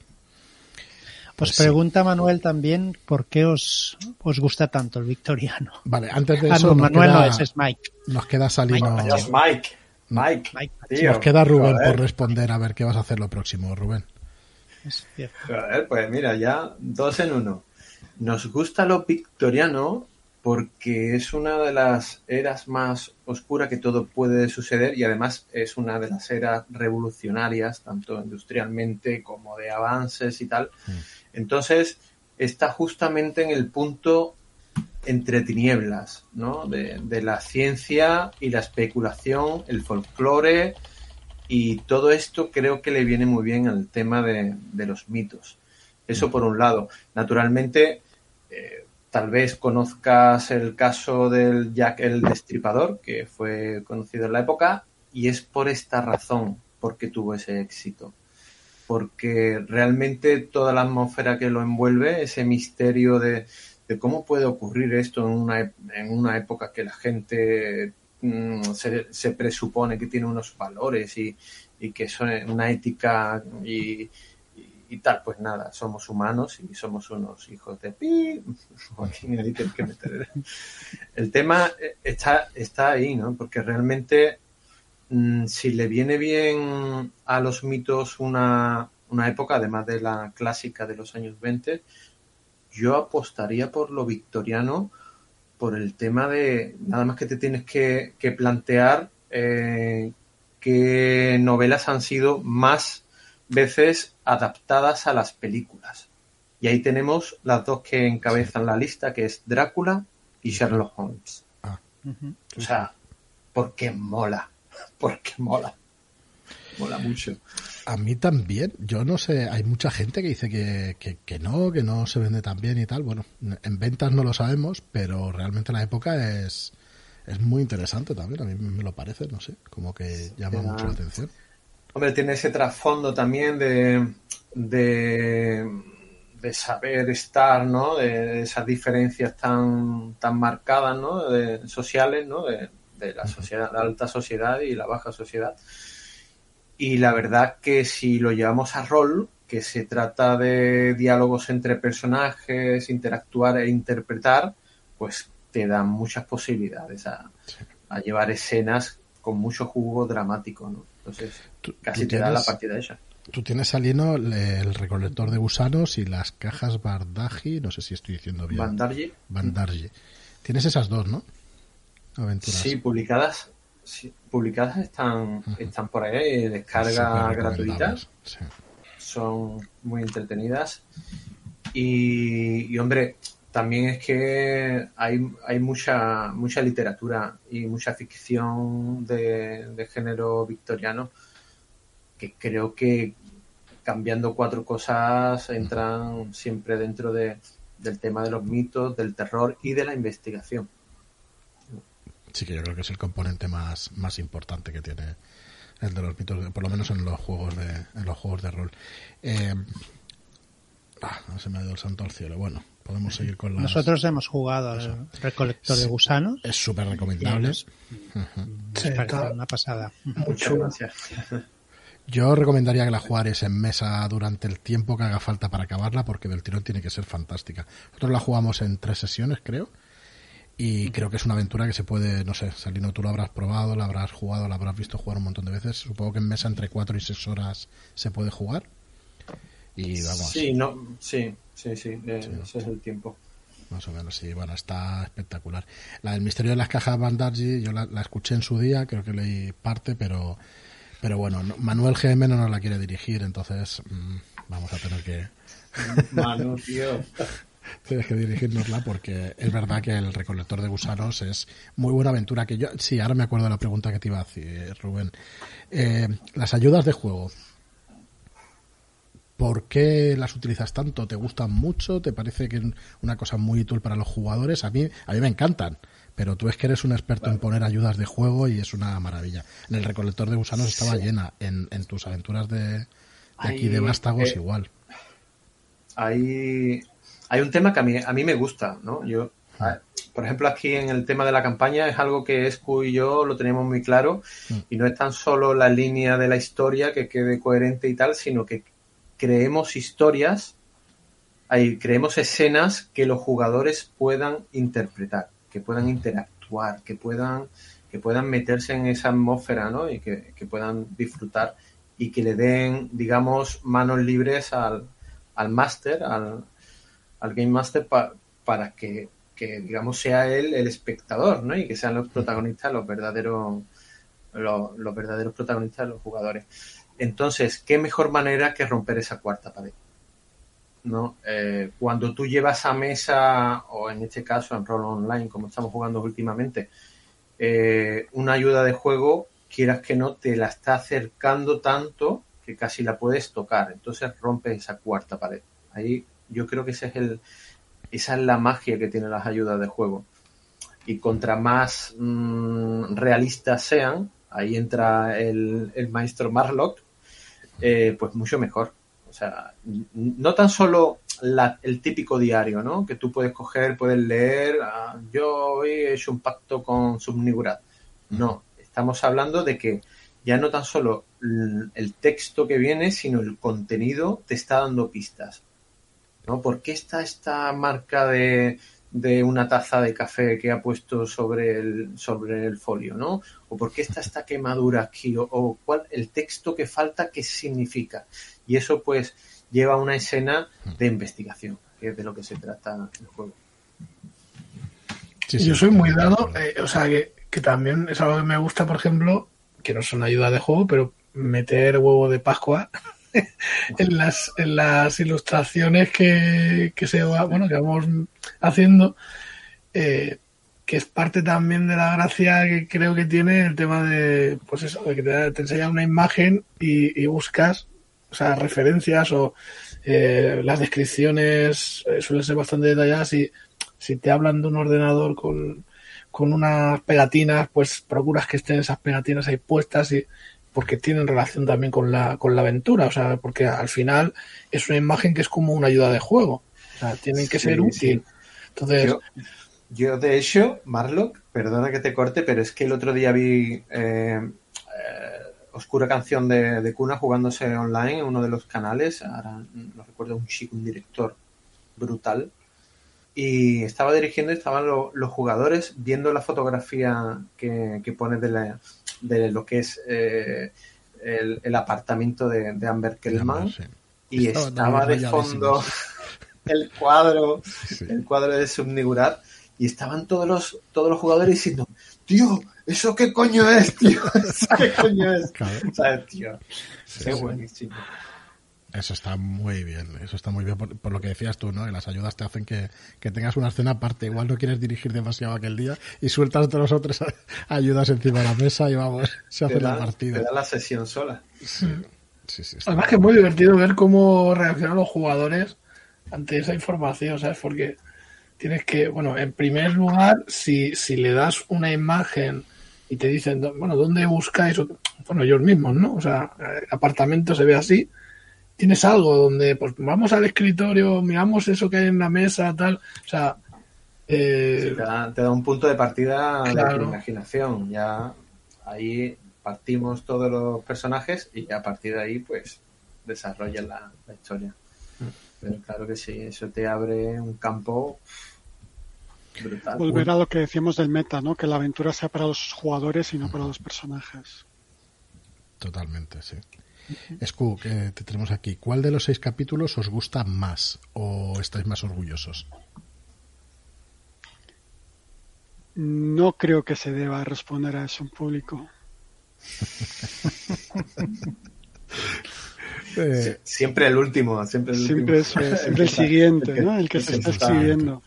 Pues, pregunta Manuel también por qué os, os gusta tanto el victoriano. Vale, antes de ah, eso. Manuel no es, es Mike. Nos queda Salino. Mike. Mike. Mike. Nos queda Rubén por responder a ver qué vas a hacer lo próximo, Rubén. pues mira, ya dos en uno. Nos gusta lo victoriano porque es una de las eras más oscuras que todo puede suceder y además es una de las eras revolucionarias, tanto industrialmente como de avances y tal. Mm. Entonces, está justamente en el punto entre tinieblas, ¿no? De, la ciencia y la especulación, el folclore y todo esto creo que le viene muy bien al tema de, los mitos. Eso por un lado. Naturalmente, eh, tal vez conozcas el caso del Jack el Destripador, que fue conocido en la época, y es por esta razón porque tuvo ese éxito. Porque realmente toda la atmósfera que lo envuelve, ese misterio de, cómo puede ocurrir esto en una, en una época que la gente mm, se, presupone que tiene unos valores y, que son una ética y, tal, pues nada, somos humanos y somos unos hijos de pi. El tema está, está ahí, ¿no? Porque realmente Mm, si le viene bien a los mitos una, una época, además de la clásica de los años 20, yo apostaría por lo victoriano, por el tema de nada más que te tienes que, plantear eh, qué novelas han sido más veces adaptadas a las películas. Y ahí tenemos las dos que encabezan la lista, que es Drácula y Sherlock Holmes. Ah. O sea, porque mola porque mola. Mola mucho. A mí también. Yo no sé, hay mucha gente que dice que, que, no, que no se vende tan bien y tal. Bueno, en ventas no lo sabemos, pero realmente la época es, es muy interesante también. A mí me lo parece, no sé, como que llama mucho la atención. Hombre, tiene ese trasfondo también de, de, de, saber estar, ¿no? De esas diferencias tan, tan marcadas, ¿no? De, sociales, ¿no? De, la sociedad, la alta sociedad y la baja sociedad. Y la verdad que si lo llevamos a rol, que se trata de diálogos entre personajes, interactuar e interpretar, pues te dan muchas posibilidades a, llevar escenas con mucho jugo dramático, ¿no? Entonces, casi te da la partida esa. Tú tienes, Salino, el recolector de gusanos y las cajas Bardaji, no sé si estoy diciendo bien. Bandarji. Bandarji. Tienes esas dos, ¿no? Sí, publicadas, publicadas están, están por ahí, descarga gratuita. Son muy entretenidas. Y, hombre, también es que hay, hay mucha, mucha literatura y mucha ficción de, género victoriano que creo que cambiando cuatro cosas entran siempre dentro de, del tema de los mitos, del terror y de la investigación. Sí, que yo creo que es el componente más, más importante que tiene el de los mitos, por lo menos en los juegos de, en los juegos de rol. Eh, ah, se me ha ido el santo al cielo. Bueno, podemos seguir con las... Nosotros hemos jugado al recolector de gusanos. Es súper recomendable. Es, una pasada. Muchas gracias. Yo recomendaría que la jugares en mesa durante el tiempo que haga falta para acabarla, porque del tirón tiene que ser fantástica. Nosotros la jugamos en tres sesiones, creo. Y creo que es una aventura que se puede, no sé, Salino, tú lo habrás probado, la habrás jugado, la habrás visto jugar un montón de veces. Supongo que en mesa entre 4 y 6 horas se puede jugar. Y vamos. Sí, no, sí, sí, sí, ese es el tiempo. Más o menos, sí, bueno, está espectacular. La del misterio de las cajas Bandarji, yo la, escuché en su día, creo que leí parte, pero pero bueno, Manuel GM no nos la quiere dirigir, entonces mm, vamos a tener que... Manu, tío. tienes que dirigirnosla porque es verdad que el recolector de gusanos es muy buena aventura. Que yo, sí, ahora me acuerdo de la pregunta que te iba a hacer, Rubén. Eh, las ayudas de juego. ¿Por qué las utilizas tanto? ¿Te gustan mucho? ¿Te parece que es una cosa muy útil para los jugadores? A mí, a mí me encantan, pero tú es que eres un experto en poner ayudas de juego y es una maravilla. En el recolector de gusanos estaba llena. En, en tus aventuras de, aquí de vástagos eh, igual. Hay, hay un tema que a mí, a mí me gusta, ¿no? Yo, a- por ejemplo, aquí en el tema de la campaña es algo que Escu y yo lo teníamos muy claro y no es tan solo la línea de la historia que quede coherente y tal, sino que creemos historias, hay, creemos escenas que los jugadores puedan interpretar, que puedan interactuar, que puedan, que puedan meterse en esa atmósfera, ¿no? Y que, que puedan disfrutar y que le den, digamos, manos libres al, al máster, al, al Game Master pa- para que, que, digamos, sea él el espectador, ¿no? Y que sean los protagonistas, los verdaderos, los, los verdaderos protagonistas de los jugadores. Entonces, ¿qué mejor manera que romper esa cuarta pared? ¿No? Eh, cuando tú llevas a mesa, o en este caso en rol online, como estamos jugando últimamente, eh, una ayuda de juego, quieras que no, te la está acercando tanto que casi la puedes tocar. Entonces rompe esa cuarta pared. Ahí yo creo que ese es el, esa es la magia que tienen las ayudas de juego. Y contra más mm, realistas sean, ahí entra el, el maestro Marlock, eh, pues mucho mejor. Sea, no tan solo el típico diario, ¿no? Que tú puedes coger, puedes leer, ah, yo hoy he hecho un pacto con Subnigurat. No, estamos hablando de que ya no tan solo el texto que viene, sino el contenido te está dando pistas. ¿no? ¿Por qué está esta marca de, de una taza de café que ha puesto sobre el, sobre el folio, ¿no? ¿O por qué está esta quemadura aquí? ¿O, o cuál el texto que falta, qué significa? Y eso pues lleva a una escena de investigación, que es de lo que se trata el juego. Sí, yo soy muy dado, eh, o sea, que, que también es algo que me gusta, por ejemplo, que no son ayuda de juego, pero meter huevo de Pascua en las, en las ilustraciones que, que se va, bueno, que vamos haciendo, eh, que es parte también de la gracia que creo que tiene el tema de, pues eso, de que te, te enseña una imagen y, buscas, o sea, referencias o eh, las descripciones eh, suelen ser bastante detalladas y si te hablan de un ordenador con, con unas pegatinas, pues procuras que estén esas pegatinas ahí puestas y porque tienen relación también con la, con la aventura, o sea, porque al final es una imagen que es como una ayuda de juego, o sea, tienen que Sí, ser útil. sí. Entonces, Yo, yo, de hecho, Marlock, perdona que te corte, pero es que el otro día vi eh, eh, Oscura Canción de, de Cuna jugándose online en uno de los canales, ahora no recuerdo, un chico, un director brutal, y estaba dirigiendo y estaban lo- los jugadores viendo la fotografía que, que pone de, la- de lo que es eh, el, el apartamento de, de Amber Kellman, Sí. y estaba de fondo el cuadro Sí. el cuadro de Subnigurat y estaban todos los todos los jugadores diciendo tío eso qué coño es tío eso qué coño es Claro. ¿sabes tío Sí, qué sí. buenísimo Eso está muy bien, eso está muy bien por, por lo que decías tú, ¿no? Que las ayudas te hacen que, que tengas una escena aparte. Igual no quieres dirigir demasiado aquel día y sueltas todos los otros ayudas encima de la mesa y vamos, se hace la da, partida. te da la sesión sola Sí, sí, sí, está además que es muy divertido ver cómo reaccionan los jugadores ante esa información, ¿sabes? Porque tienes que, bueno, en primer lugar, si, si le das una imagen y te dicen, "Do- bueno, ¿dónde buscáis? O- Bueno, ellos mismos, ¿no? O sea, el apartamento se ve así. Tienes algo donde, pues vamos al escritorio, miramos eso que hay en la mesa, tal. O sea, eh, te da, te da un punto de partida de tu imaginación ya ahí partimos todos los personajes y a partir de ahí pues desarrollas la, la historia pero claro que sí eso te abre un campo brutal Volver a lo que decíamos del meta, ¿no? Que la aventura sea para los jugadores y no para los personajes. Totalmente, sí. Escu, que te tenemos aquí. ¿Cuál de los seis capítulos os gusta más o estáis más orgullosos? No creo que se deba responder a eso en público. Eh, siempre el último siempre el Siempre, último. eso siempre el siguiente, que- ¿no? El que se está bien.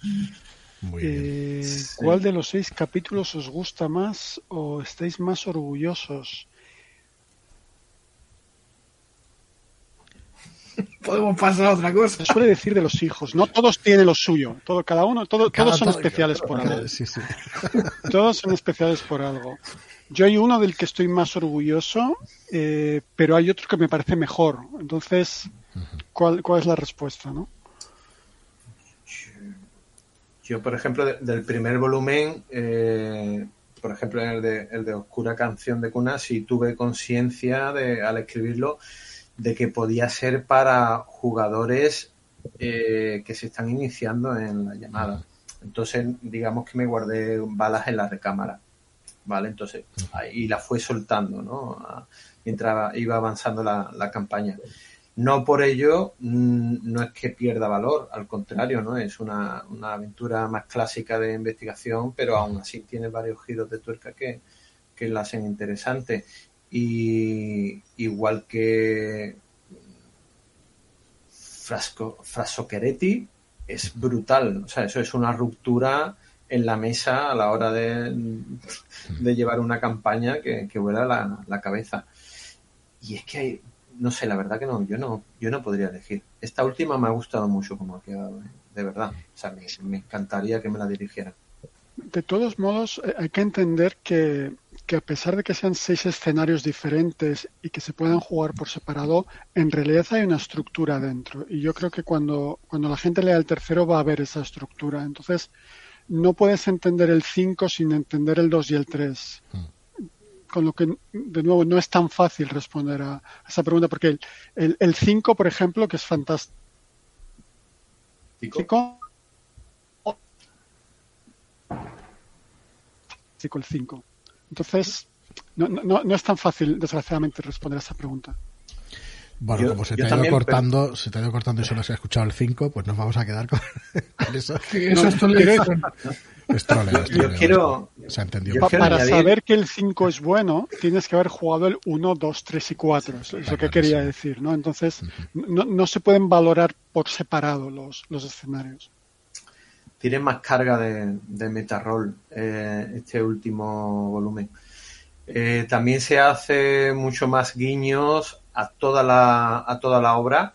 Eh, Sí. ¿Cuál de los seis capítulos os gusta más o estáis más orgullosos? podemos pasar a otra cosa. Se suele decir de los hijos, no todos tienen lo suyo, todo, cada uno, todo, Cada todos son todo- especiales por algo. Sí, sí. Todos son especiales por algo. yo hay uno del que estoy más orgulloso, eh, pero hay otro que me parece mejor. Entonces, ¿cuál, cuál es la respuesta, no? Yo, por ejemplo, de- del primer volumen, eh, por ejemplo, en el de, el de Oscura Canción de Cuna, sí tuve conciencia de, al escribirlo de que podía ser para jugadores eh, que se están iniciando en la llamada. Entonces, digamos que me guardé balas en la recámara, ¿vale? Entonces, ahí la fue soltando, ¿no? Mientras iba avanzando la, la campaña. No por ello mm, no es que pierda valor, al contrario, ¿no? Es una, una aventura más clásica de investigación, pero aún así tiene varios giros de tuerca que, que la hacen interesante. Y igual que Frasco, Frasocheretti es brutal. O sea, eso es una ruptura en la mesa a la hora de, de llevar una campaña que, que vuela la, la cabeza. Y es que hay, no sé, la verdad que no, yo no, yo no podría elegir. Esta última me ha gustado mucho como ha quedado, ¿eh? de verdad. O sea, me, me encantaría que me la dirigieran. De todos modos, eh, hay que entender que, que a pesar de que sean seis escenarios diferentes y que se puedan jugar por separado, en realidad hay una estructura dentro. Y yo creo que cuando, cuando la gente lea el tercero va a ver esa estructura. Entonces, no puedes entender el 5 sin entender el 2 y el 3. Con lo que, de nuevo, no es tan fácil responder a, a esa pregunta, porque el- el el 5, por ejemplo, que es fantástico, Fantástico el 5. Entonces, no, no, no es tan fácil, desgraciadamente, responder a esa pregunta. Bueno, Yo- como se te ha ido cortando, se te ha ido cortando y solo se ha escuchado el 5, pues nos vamos a quedar con, con eso. Eso es troleo, Yo quiero, Se ha entendido. yo Pa- quiero para añadir- saber que el 5 es bueno, tienes que haber jugado el 1, 2, 3 y 4. Es, es lo que quería decir, ¿no? Entonces, no, no se pueden valorar por separado los, los escenarios. Tiene más carga de, de meta-roll eh, este último volumen. Eh, también se hace mucho más guiños a toda la, a toda la obra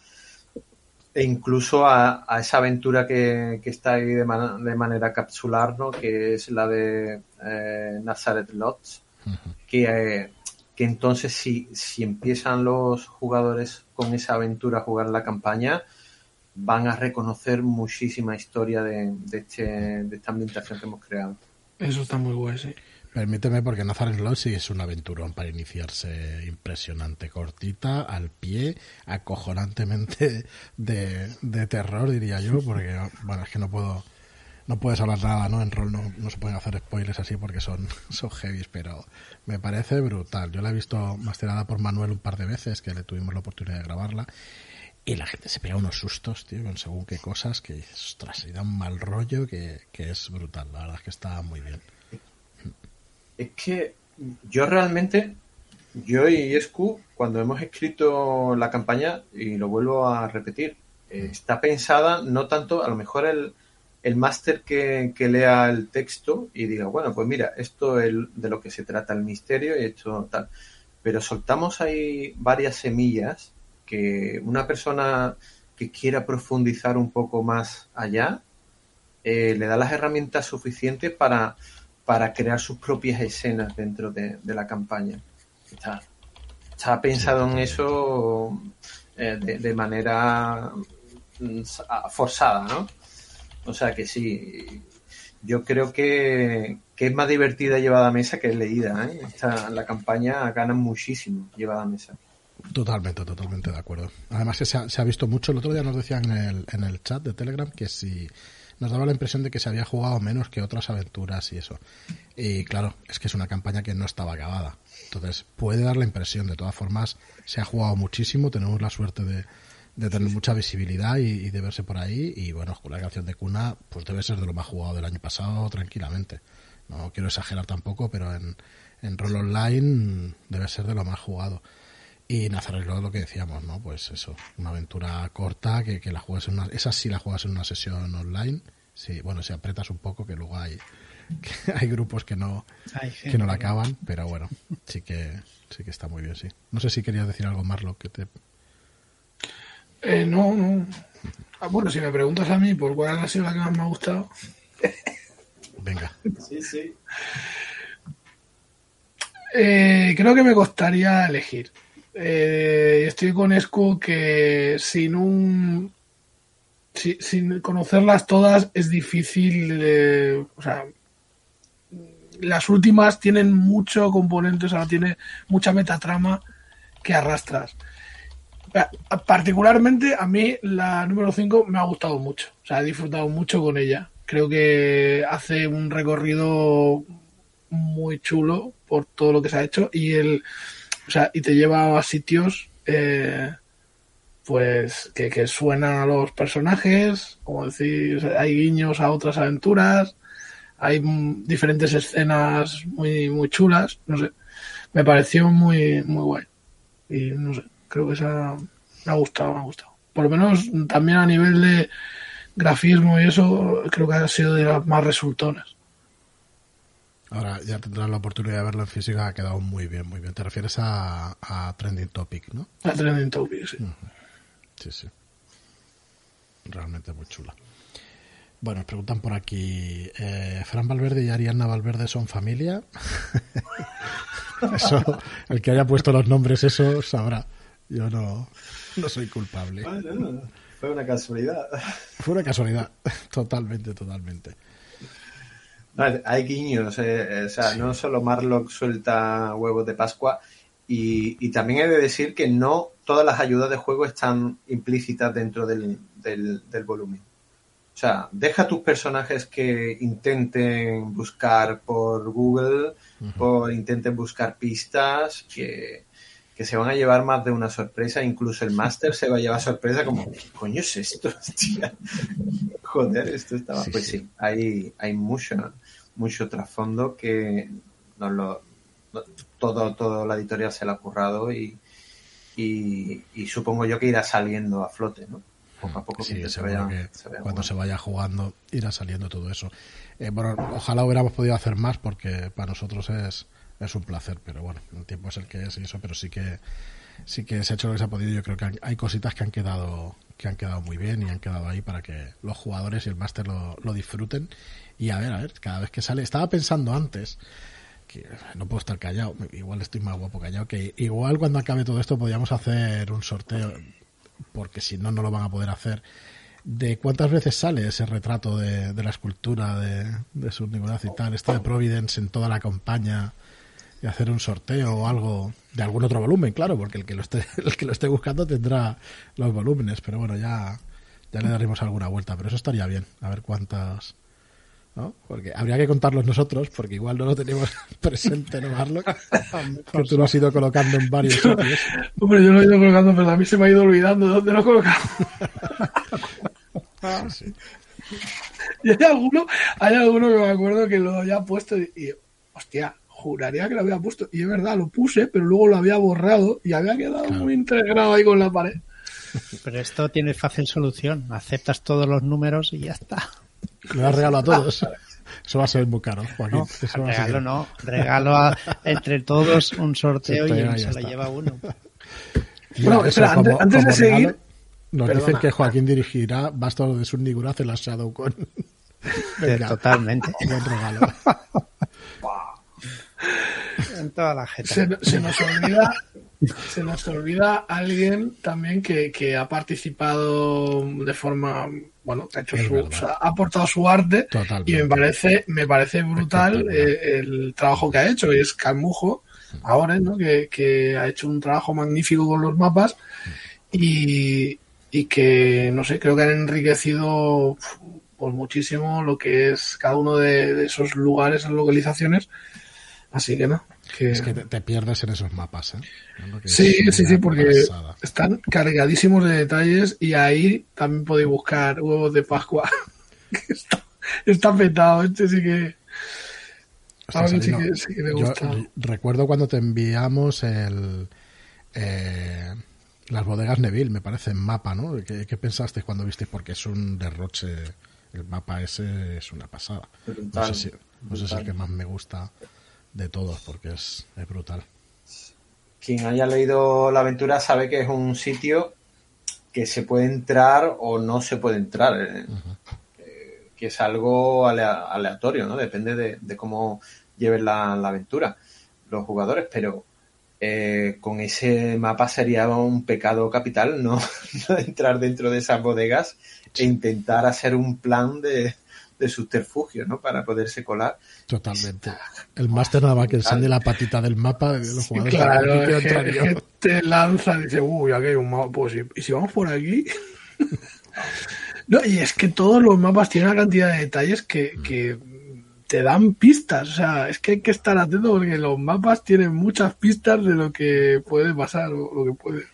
e incluso a, a esa aventura que, que está ahí de, man- de manera capsular, ¿no? que es la de eh, Nazareth Lodge, que, eh, que entonces si, si empiezan los jugadores con esa aventura a jugar la campaña, van a reconocer muchísima historia de, de, este, de esta ambientación que hemos creado. Eso está muy guay, sí. Permíteme, porque Nazareth Lodge sí es un aventurón para iniciarse impresionante, cortita, al pie, acojonantemente de, de terror, diría yo, porque, bueno, es que no puedo, no puedes hablar nada, ¿no? En rol no, no se pueden hacer spoilers así porque son, son heavies, pero me parece brutal. Yo la he visto masterada por Manuel un par de veces, que le tuvimos la oportunidad de grabarla, y la gente se pega unos sustos, tío, con según qué cosas, que, ostras, y da un mal rollo que, que es brutal. La verdad es que está muy bien. Es que yo realmente, yo y Escu, cuando hemos escrito la campaña, y lo vuelvo a repetir, eh, está pensada no tanto, a lo mejor el, el máster que, que lea el texto y diga, bueno, pues mira, esto es de lo que se trata el misterio y esto tal. Pero soltamos ahí varias semillas que una persona que quiera profundizar un poco más allá, eh, le da las herramientas suficientes para, para crear sus propias escenas dentro de, la campaña. Está, pensado en eso eh, de, manera mm, forzada, ¿no? O sea que sí, yo creo que, que es más divertida llevada a mesa que leída. ¿eh? Esta- la campaña gana muchísimo llevada a mesa. Totalmente, totalmente de acuerdo. Además se ha, se ha visto mucho, el otro día nos decían en el, en el chat de Telegram que si nos daba la impresión de que se había jugado menos que otras aventuras y eso. Y claro, es que es una campaña que no estaba acabada. Entonces puede dar la impresión, de todas formas, se ha jugado muchísimo, tenemos la suerte de, de tener mucha visibilidad y, y de verse por ahí. Y bueno, con la canción de cuna, pues debe ser de lo más jugado del año pasado tranquilamente. No quiero exagerar tampoco, pero en, en rol online debe ser de lo más jugado. Y Nazareth Lodge, lo que decíamos, ¿no? Pues eso, una aventura corta que, que la juegas en una... Esa sí la juegas en una sesión online. Sí, bueno, si apretas un poco, que luego hay, que hay grupos que no, Hay que no la acaban, pero bueno, sí que, sí que está muy bien, sí. No sé si querías decir algo más, lo que te... Eh, no, no. Ah, bueno, si me preguntas a mí por cuál ha sido la que más me ha gustado, Venga. Sí, sí. Eh, creo que me costaría elegir. Eh, estoy con Escu que sin un. si- sin conocerlas todas es difícil. eh, o sea, las últimas tienen mucho componente, o sea, tiene mucha metatrama que arrastras. Pa- Particularmente a mí la número 5 me ha gustado mucho, o sea, he disfrutado mucho con ella. Creo que hace un recorrido muy chulo por todo lo que se ha hecho y el o sea, y te lleva a sitios eh, pues que, que suenan a los personajes, como sea, hay guiños a otras aventuras, hay diferentes escenas muy muy chulas, no sé, me pareció muy muy guay y no sé, creo que esa me ha gustado, me ha gustado. Por lo menos también a nivel de grafismo y eso, creo que ha sido de las más resultonas. Ahora ya tendrás la oportunidad de verlo en físico, ha quedado muy bien, muy bien. Te refieres a, a Trending Topic, ¿no? La Trending Topic, sí. Sí, sí. Realmente muy chula. Bueno, nos preguntan por aquí, eh, ¿Fran Valverde y Ariana Valverde son familia? eso, el que haya puesto los nombres, eso sabrá. Yo no, no soy culpable. Bueno, fue una casualidad. Fue una casualidad, totalmente, totalmente. No, hay guiños, eh, o sea, no solo Marlock suelta huevos de Pascua, y, y también he de decir que no todas las ayudas de juego están implícitas dentro del, del, del volumen. O sea, deja tus personajes que intenten buscar por Google, o intenten buscar pistas, que, que se van a llevar más de una sorpresa. Incluso el máster se va a llevar sorpresa como, ¿qué coño es esto? Joder, esto estaba... Sí, pues sí. sí, hay, hay mucho, mucho trasfondo que nos lo, todo, todo la editorial se la ha currado y, y, y supongo yo que irá saliendo a flote, ¿no? Poco a poco Sí, se vaya- que se vaya cuando jugando. se vaya jugando irá saliendo todo eso. Eh, bueno, ojalá hubiéramos podido hacer más porque para nosotros es, es un placer, pero bueno, el tiempo es el que es y eso, pero sí que sí que se ha hecho lo que se ha podido. Yo creo que hay cositas que han quedado que han quedado muy bien y han quedado ahí para que los jugadores y el máster lo, lo disfruten. Y a ver, a ver, cada vez que sale, estaba pensando antes que no puedo estar callado, igual estoy más guapo callado, que igual cuando acabe todo esto podríamos hacer un sorteo, porque si no, no lo van a poder hacer, de cuántas veces sale ese retrato de, la escultura de, de Subniguraz y tal, esto de Providence en toda la campaña, y hacer un sorteo o algo de algún otro volumen, claro, porque el que lo esté, el que lo esté buscando tendrá los volúmenes, pero bueno, ya, ya le daremos alguna vuelta, pero eso estaría bien, a ver cuántas... ¿no? Porque habría que contarlos nosotros, porque igual no lo tenemos presente, ¿no, Marlock? Que tú lo has ido colocando en varios sitios. Hombre, yo lo he ido colocando, pero a mí se me ha ido olvidando dónde lo he colocado. Sí, sí. Y hay alguno, hay alguno que me acuerdo que lo había puesto y, y, hostia, juraría que lo había puesto. Y es verdad, lo puse, pero luego lo había borrado y había quedado Claro. muy integrado ahí con la pared. Pero esto tiene fácil solución. Aceptas todos los números y ya está. Me lo has regalado a todos. Eso va a ser muy caro, Joaquín. No, Eso va a ser- regalo no. Regalo a- entre todos un sorteo y uno se lo está. lleva uno. Bueno, espera, antes- de seguir- nos Perdona. dicen que Joaquín dirigirá Bastos de Subniguraz en la ShadowCon. Venga, Totalmente. buen regalo. En toda la gente. Se, se nos olvida, se nos olvida alguien también que, que ha participado de forma, bueno, ha hecho su, verdad. o sea, ha aportado su arte Totalmente. y me parece, me parece brutal eh, el trabajo que ha hecho, y es Calmujo, ahora, ¿no? Que, que ha hecho un trabajo magnífico con los mapas y, y que, no sé, creo que han enriquecido pues muchísimo lo que es cada uno de, de esos lugares, esas localizaciones. Así que no. Que... Es que te, te pierdes en esos mapas, ¿eh? Sí, es sí, sí, porque pasada. están cargadísimos de detalles y ahí también podéis buscar huevos de Pascua. Está, está petado, este sí que... Hostia, sí que, sí que me yo gusta. re- recuerdo cuando te enviamos el eh, las bodegas Neville, me parece, en mapa, ¿no? ¿Qué, qué pensaste cuando visteis? Porque es un derroche, el mapa ese es una pasada. No sé si, no sé si es el que más me gusta de todos, porque es, es brutal. Quien haya leído la aventura sabe que es un sitio que se puede entrar o no se puede entrar. eh, eh, que es algo alea- aleatorio, ¿no? Depende de, de cómo lleves la, la aventura. los jugadores, pero eh, con ese mapa sería un pecado capital no, no entrar dentro de esas bodegas e intentar hacer un plan de, de subterfugio, ¿no? Para poderse colar. Totalmente. El máster nada más que enseñe la patita del mapa de los jugadores. Claro, que, te lanza y dice, uy, aquí hay un mapa. Pues, ¿y- ¿y si vamos por aquí? no, y es que todos los mapas tienen una cantidad de detalles que, que te dan pistas. O sea, es que hay que estar atento porque los mapas tienen muchas pistas de lo que puede pasar o lo que puede.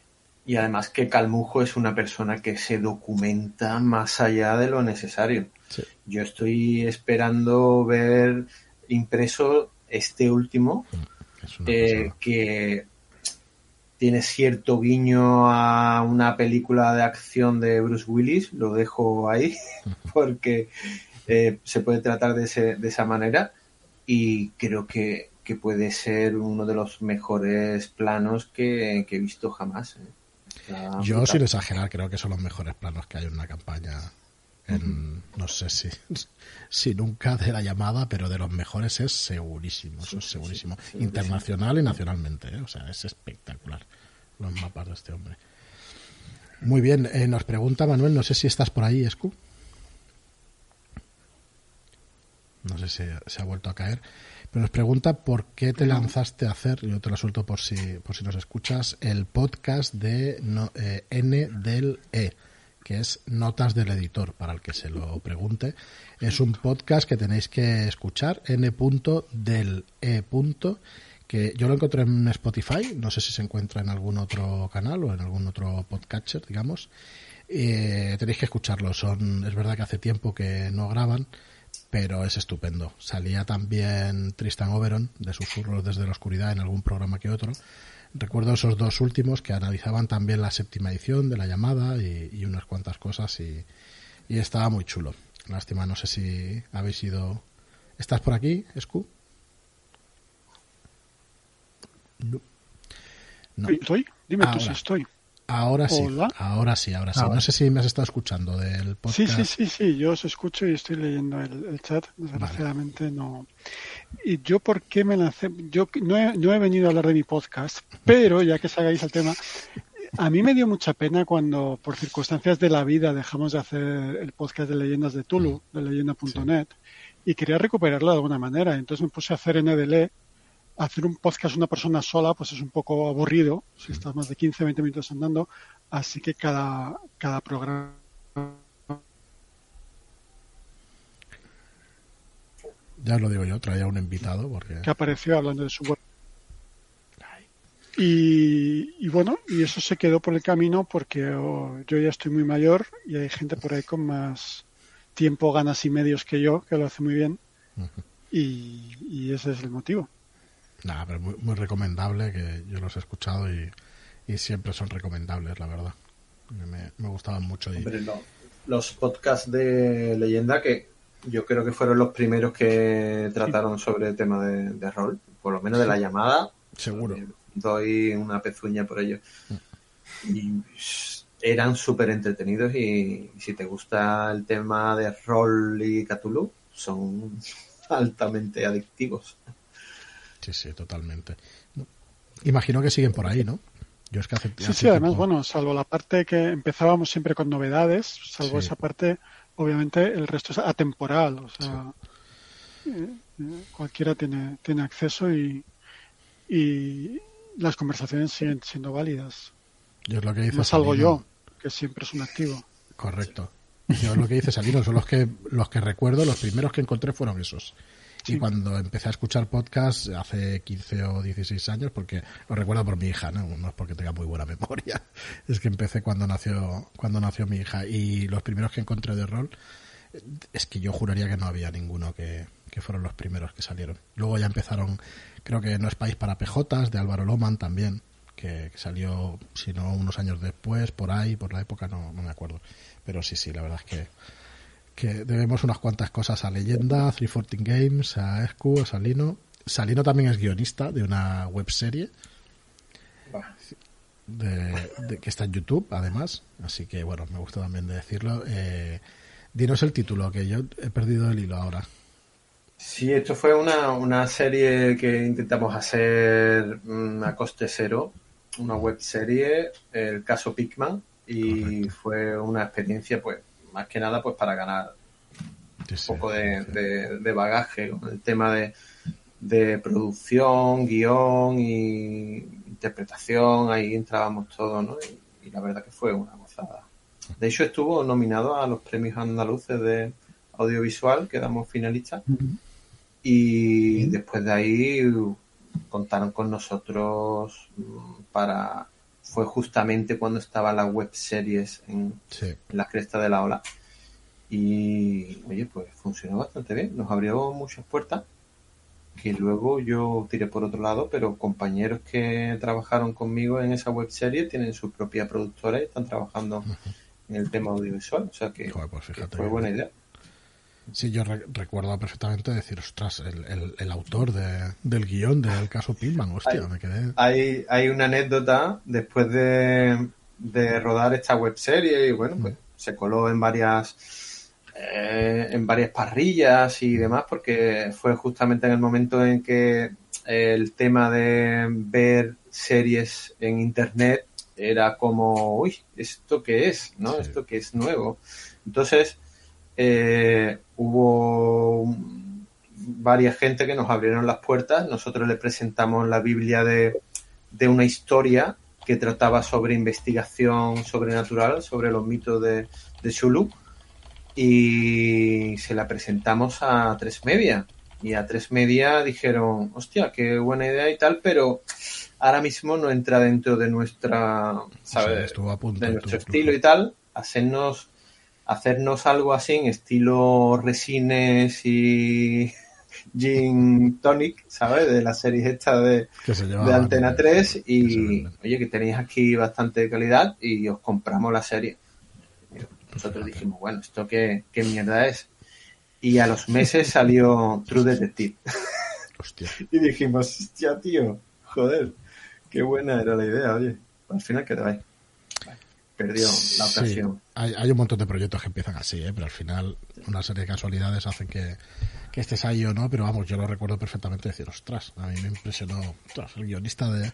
Y además que Calmujo es una persona que se documenta más allá de lo necesario. Sí. Yo estoy esperando ver impreso este último, una eh, que tiene cierto guiño a una película de acción de Bruce Willis, lo dejo ahí, porque eh, se puede tratar de, ese- de esa manera y creo que, que puede ser uno de los mejores planos que, que he visto jamás. eh. Yo, brutal. sin exagerar, creo que son los mejores planos que hay en una campaña. En, no sé si, si nunca de la llamada, pero de los mejores es segurísimo, eso es segurísimo. Internacional y nacionalmente, ¿eh? o sea, es espectacular los mapas de este hombre. Muy bien, eh, nos pregunta Manuel, no sé si estás por ahí, Escu. No sé si se ha vuelto a caer. Pero nos pregunta por qué te lanzaste a hacer, yo te lo suelto por si, por si nos escuchas, el podcast de no- eh, N del E, que es Notas del Editor, para el que se lo pregunte. Es un podcast que tenéis que escuchar, N. del E. que yo lo encontré en Spotify, no sé si se encuentra en algún otro canal o en algún otro podcatcher, digamos. Eh, tenéis que escucharlo, son, es verdad que hace tiempo que no graban, pero es estupendo. Salía también Tristan Oberon de Susurros desde la Oscuridad en algún programa que otro. Recuerdo esos dos últimos que analizaban también la séptima edición de la llamada y, y unas cuantas cosas y, y estaba muy chulo. Lástima, no sé si habéis ido. ¿Estás por aquí, Escu? No. No. ¿Estoy? Dime tú Ahora. si estoy. Ahora sí, Hola. ahora sí, ahora sí. Ahora. No sé si me has estado escuchando del podcast. Sí, sí, sí, sí, yo os escucho y estoy leyendo el, el chat. Desgraciadamente no. ¿Y yo por qué me lancé? Yo no he, no he venido a hablar de mi podcast, pero ya que salgáis al tema, a mí me dio mucha pena cuando por circunstancias de la vida dejamos de hacer el podcast de leyendas de Tulu, de leyenda.net, y quería recuperarlo de alguna manera. Entonces me puse a hacer NDL. Hacer un podcast una persona sola, pues es un poco aburrido, si estás más de 15, 20 minutos andando, así que cada, cada programa Ya lo digo yo, traía un invitado porque... que apareció hablando de su web. Y, y bueno, y eso se quedó por el camino porque oh, yo ya estoy muy mayor y hay gente por ahí con más tiempo, ganas y medios que yo, que lo hace muy bien. Y, y ese es el motivo. Nada, pero muy, muy recomendable, que yo los he escuchado y, y siempre son recomendables, la verdad. Me, me gustaban mucho. Y, Hombre, lo- los podcasts de leyenda que yo creo que fueron los primeros que trataron sobre el tema de, de rol, por lo menos de la llamada. Seguro. Eh, Doy una pezuña por ello. Y s- eran súper entretenidos y si te gusta el tema de rol y Cthulhu, son altamente adictivos. Sí, sí, totalmente. Imagino que siguen por ahí, ¿no? Yo es que hace, Sí, hace sí, además, tiempo- bueno, salvo la parte que empezábamos siempre con novedades, salvo Sí. esa parte, obviamente el resto es atemporal, o sea, eh, eh, cualquiera tiene, tiene acceso y, y las conversaciones siguen siendo válidas. Yo es lo que dice No salgo yo, que siempre es un activo. Correcto. Yo es lo que dice Salino, son los que, los que recuerdo, los primeros que encontré fueron esos. Y cuando empecé a escuchar podcast hace 15 o 16 años, porque lo recuerdo por mi hija, ¿no? no es porque tenga muy buena memoria, es que empecé cuando nació, cuando nació mi hija. Y los primeros que encontré de rol, es que yo juraría que no había ninguno que, que fueron los primeros que salieron. Luego ya empezaron, creo que No es País para PJs, de Álvaro Loman también, que, que salió, si no, unos años después, por ahí, por la época, no, no me acuerdo. Pero sí, sí, la verdad es que, que debemos unas cuantas cosas a Leyenda, a 314 Games, a Escu, a Salino. Salino también es guionista de una webserie de, de- que está en YouTube, además. Así que, bueno, me gusta también de decirlo. Eh, dinos el título, que yo he perdido el hilo ahora. Sí, esto fue una, una serie que intentamos hacer mm, a coste cero, una web serie, el caso Pikman, y fue una experiencia, pues, más que nada, pues para ganar Sí, un poco de, de- de bagaje con el tema de, de producción, guion y interpretación, ahí entrábamos todos, ¿no? Y, y la verdad que fue una gozada. De hecho, estuvo nominado a los premios andaluces de audiovisual, quedamos finalistas, y después de ahí contaron con nosotros mm, para... Fue justamente cuando estaban las web series en, Sí. en la cresta de la ola. Y oye, pues funcionó bastante bien. Nos abrió muchas puertas que luego yo tiré por otro lado, pero compañeros que trabajaron conmigo en esa web serie tienen su propia productora y están trabajando en el tema audiovisual. O sea que, Joder, pues que fue buena idea. Sí, yo re- recuerdo perfectamente decir, ostras, el, el, el autor de, del guion del caso Pitman, hostia, me quedé... Hay, hay una anécdota después de, de rodar esta web serie y bueno, pues se coló en varias eh, en varias parrillas y demás porque fue justamente en el momento en que el tema de ver series en internet era como, uy, ¿esto qué es? ¿No? Sí. Esto que es nuevo. Entonces, eh, hubo varias gente que nos abrieron las puertas. Nosotros le presentamos la Biblia de, de una historia que trataba sobre investigación sobrenatural, sobre los mitos de, de Shulu. Y se la presentamos a Tres Media. Y a Tres Media dijeron, hostia, qué buena idea y tal, pero ahora mismo no entra dentro de nuestra, o ¿sabes? sea, de nuestro estilo y tal, hacernos hacernos algo así en estilo resines y gin tonic, ¿sabes? De la serie esta de, se Antena eh, 3 que se y venden. oye que tenéis aquí bastante calidad y os compramos la serie. Nosotros dijimos, bueno, ¿esto qué, qué mierda es? Y a los meses salió True Detective. Hostia. Y dijimos, hostia, tío, joder, qué buena era la idea, oye. Al final quedó ahí. Perdió la Sí, ocasión. hay, hay un montón de proyectos que empiezan así, ¿eh? pero al final una serie de casualidades hacen que, que estés ahí o no, pero vamos, yo lo recuerdo perfectamente decir, ostras, a mí me impresionó ostras, el guionista de,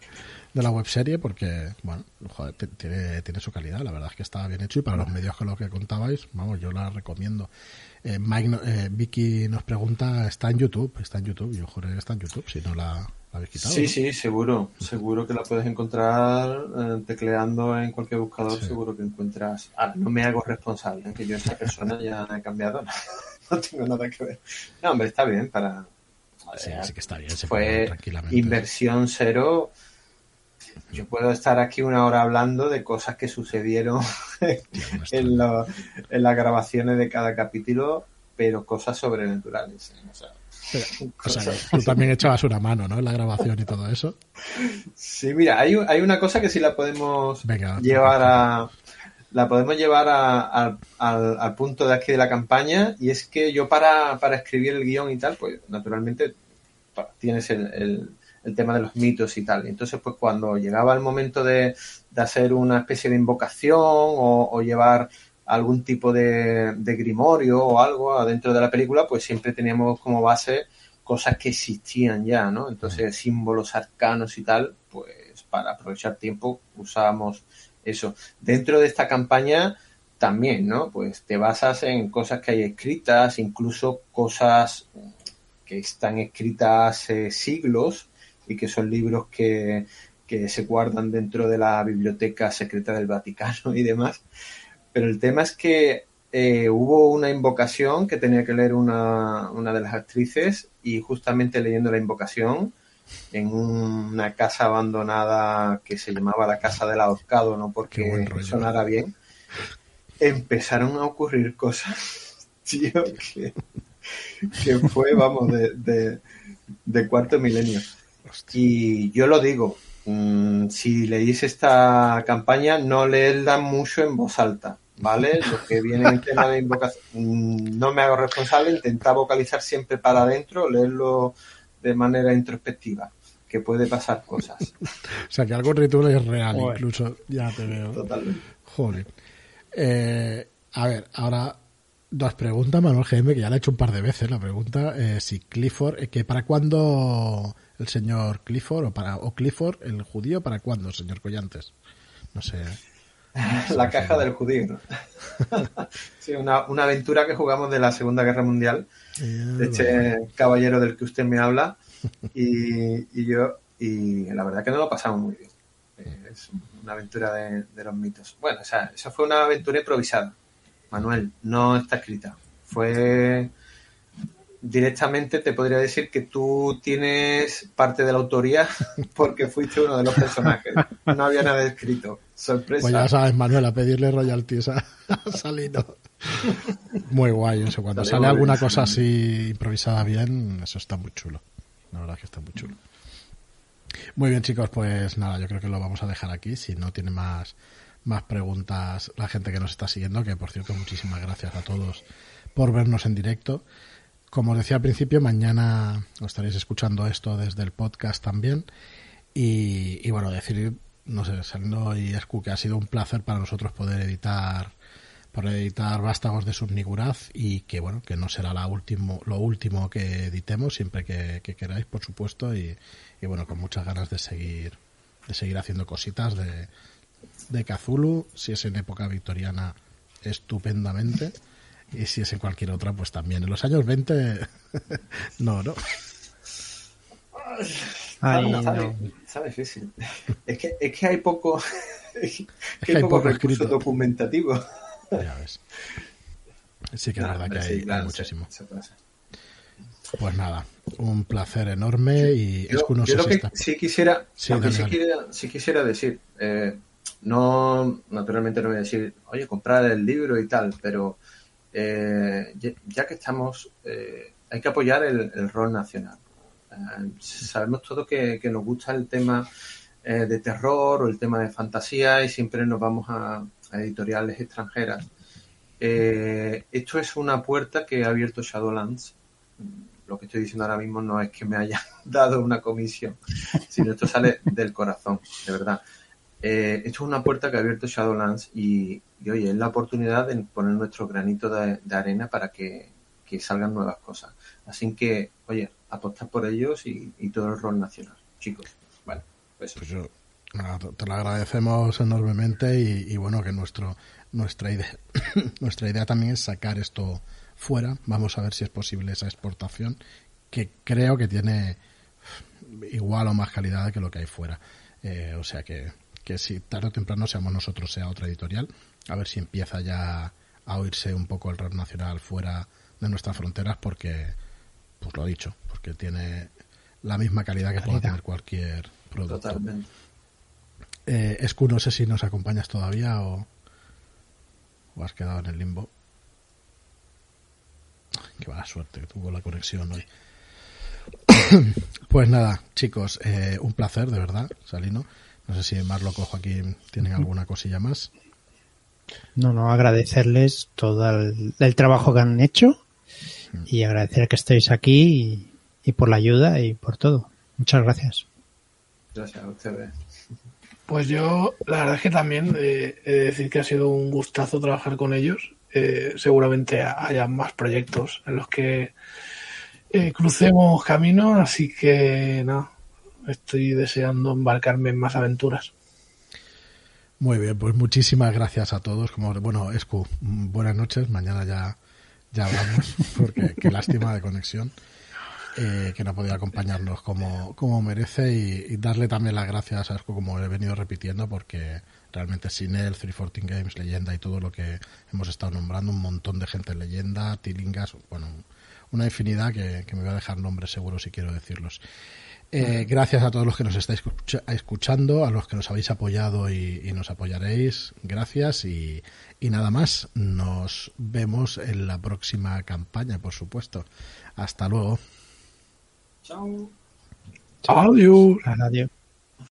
de la webserie porque, bueno, joder, tiene, tiene su calidad, la verdad es que estaba bien hecho y para los medios con los que contabais, vamos, yo la recomiendo. Eh, Mike, eh, Vicky nos pregunta, ¿está en YouTube? Está en YouTube, yo juré que está en YouTube, si no la habéis quitado. Sí, ¿no? sí, seguro. Seguro que la puedes encontrar eh, tecleando en cualquier buscador. Sí. Seguro que encuentras. Ah, no me hago responsable, que yo esa persona ya he cambiado. No tengo nada que ver. No, hombre, está bien para. Sí, sí que está bien, se Fue tranquilamente. inversión cero. Yo puedo estar aquí una hora hablando de cosas que sucedieron lo- en las grabaciones de cada capítulo, pero cosas sobrenaturales. ¿eh? O sea, Pero, o sea, tú también echabas una mano, ¿no? En la grabación y todo eso. Sí, mira, hay, hay una cosa que sí la podemos Venga. llevar a la podemos llevar a- a- al, al punto de aquí de la campaña y es que yo para, para escribir el guion y tal, pues naturalmente tienes el, el- el tema de los mitos y tal. Entonces, pues cuando llegaba el momento de, de hacer una especie de invocación o, o llevar algún tipo de, de grimorio o algo adentro de la película, pues siempre teníamos como base cosas que existían ya, ¿no? Entonces, símbolos arcanos y tal, pues para aprovechar tiempo usábamos eso. Dentro de esta campaña también, ¿no? Pues te basas en cosas que hay escritas, incluso cosas que están escritas hace siglos y que son libros que, que se guardan dentro de la biblioteca secreta del Vaticano y demás. Pero el tema es que eh, hubo una invocación que tenía que leer una, una de las actrices y justamente leyendo la invocación en una casa abandonada que se llamaba la Casa del Ahorcado, no porque sonara bien, empezaron a ocurrir cosas, tío, que, que fue, vamos, de, de, de cuarto milenio. Hostia. Y yo lo digo, mm, si leéis esta campaña, no leedla mucho en voz alta, ¿vale? Lo que viene en tema de invocación, mm, no me hago responsable, intenta vocalizar siempre para adentro, leerlo de manera introspectiva, que puede pasar cosas. O sea, que algún ritual es real, Joder. incluso. Ya te veo. Totalmente. Joder. Eh, a ver, ahora Nos pregunta Manuel GM, que ya le ha hecho un par de veces la pregunta, eh, si Clifford, eh, que para cuándo el señor Clifford, o para o Clifford, el judío, para cuándo, señor Collantes. No sé. la caja del judío. sí, una, una, aventura que jugamos de la Segunda Guerra Mundial, de este caballero del que usted me habla, y, y, yo, y la verdad que no lo pasamos muy bien. Es una aventura de, de los mitos. Bueno, o sea, eso fue una aventura improvisada. Manuel, no está escrita. Fue directamente te podría decir que tú tienes parte de la autoría porque fuiste uno de los personajes. No había nada escrito. Sorpresa. Pues ya sabes, Manuel, a pedirle royalties a, Salino. Muy guay eso. Cuando sale, alguna cosa así improvisada bien, eso está muy chulo. La verdad es que está muy chulo. Muy bien, chicos, pues nada, yo creo que lo vamos a dejar aquí. Si no tiene más, más preguntas la gente que nos está siguiendo, que por cierto, muchísimas gracias a todos por vernos en directo. Como os decía al principio, mañana os estaréis escuchando esto desde el podcast también. Y, bueno, decir, no sé, Saliendo y Escu, que ha sido un placer para nosotros poder editar poder editar Vástagos de Subniguraz y que bueno, que no será la último, lo último que editemos, siempre que, queráis, por supuesto, y, y, bueno, con muchas ganas de seguir, de seguir haciendo cositas de, de Cthulhu, si es en época victoriana, estupendamente. Y si es en cualquier otra, pues también. En los años 20, no, ¿no? Ay, no. Está difícil. Es que, es que hay poco, es que hay poco, recurso documentativo. Ya ves. Sí que es verdad que hay, muchísimo. Pues nada, un placer enorme y yo, es que no sé si que sí quisiera, sí, quisiera, sí quisiera decir, eh, no, naturalmente no voy a decir, oye, comprar el libro y tal, pero eh, ya que estamos, eh, hay que apoyar el, rol nacional. Eh, sabemos todos que, nos gusta el tema eh, de terror o el tema de fantasía y siempre nos vamos a, editoriales extranjeras. esto es una puerta que ha abierto Shadowlands. Lo que estoy diciendo ahora mismo no es que me haya dado una comisión, sino esto sale del corazón, de verdad. Esto es una puerta que ha abierto Shadowlands y, y oye, es la oportunidad de poner nuestro granito de, arena para que, salgan nuevas cosas. Así que, oye, apostar por ellos y, todo el rol nacional, chicos. Bueno, pues, pues yo, te lo agradecemos enormemente y, bueno, que nuestro nuestra idea nuestra idea también es sacar esto fuera. Vamos a ver si es posible esa exportación, que creo que tiene igual o más calidad que lo que hay fuera. Eh, o sea que, que si tarde o temprano seamos nosotros, sea otra editorial, a ver si empieza ya a oírse un poco el rap nacional fuera de nuestras fronteras porque, pues lo he dicho, porque tiene la misma calidad que pueda tener cualquier producto. Totalmente. Eh, Escu, no sé si nos acompañas todavía o, o has quedado en el limbo. qué mala suerte que tuvo la conexión hoy. pues nada, chicos, eh, un placer, de verdad, Salino. No sé si Marlo Cojo aquí tienen alguna cosilla más. No, no, agradecerles todo el, trabajo que han hecho y agradecer que estéis aquí y, por la ayuda y por todo. Muchas gracias. Gracias a ustedes. Pues yo, la verdad es que también eh, he de decir que ha sido un gustazo trabajar con ellos. Eh, seguramente haya más proyectos en los que eh, crucemos camino, así que no, estoy deseando embarcarme en más aventuras. Muy bien, pues muchísimas gracias a todos. Como bueno, Escu, buenas noches. Mañana ya, ya hablamos, porque qué lástima de conexión. Eh, que no ha podido acompañarnos como, como merece y, darle también las gracias a Escu, como he venido repitiendo, porque realmente sin él, 314 Games, Leyenda y todo lo que hemos estado nombrando, un montón de gente en Leyenda, Tilingas, bueno, una infinidad que, que me voy a dejar nombres seguro si quiero decirlos. Eh, gracias a todos los que nos estáis escuchando, a los que nos habéis apoyado y, nos apoyaréis. Gracias y, y, nada más. Nos vemos en la próxima campaña, por supuesto. Hasta luego. Chao. Adiós. Adiós.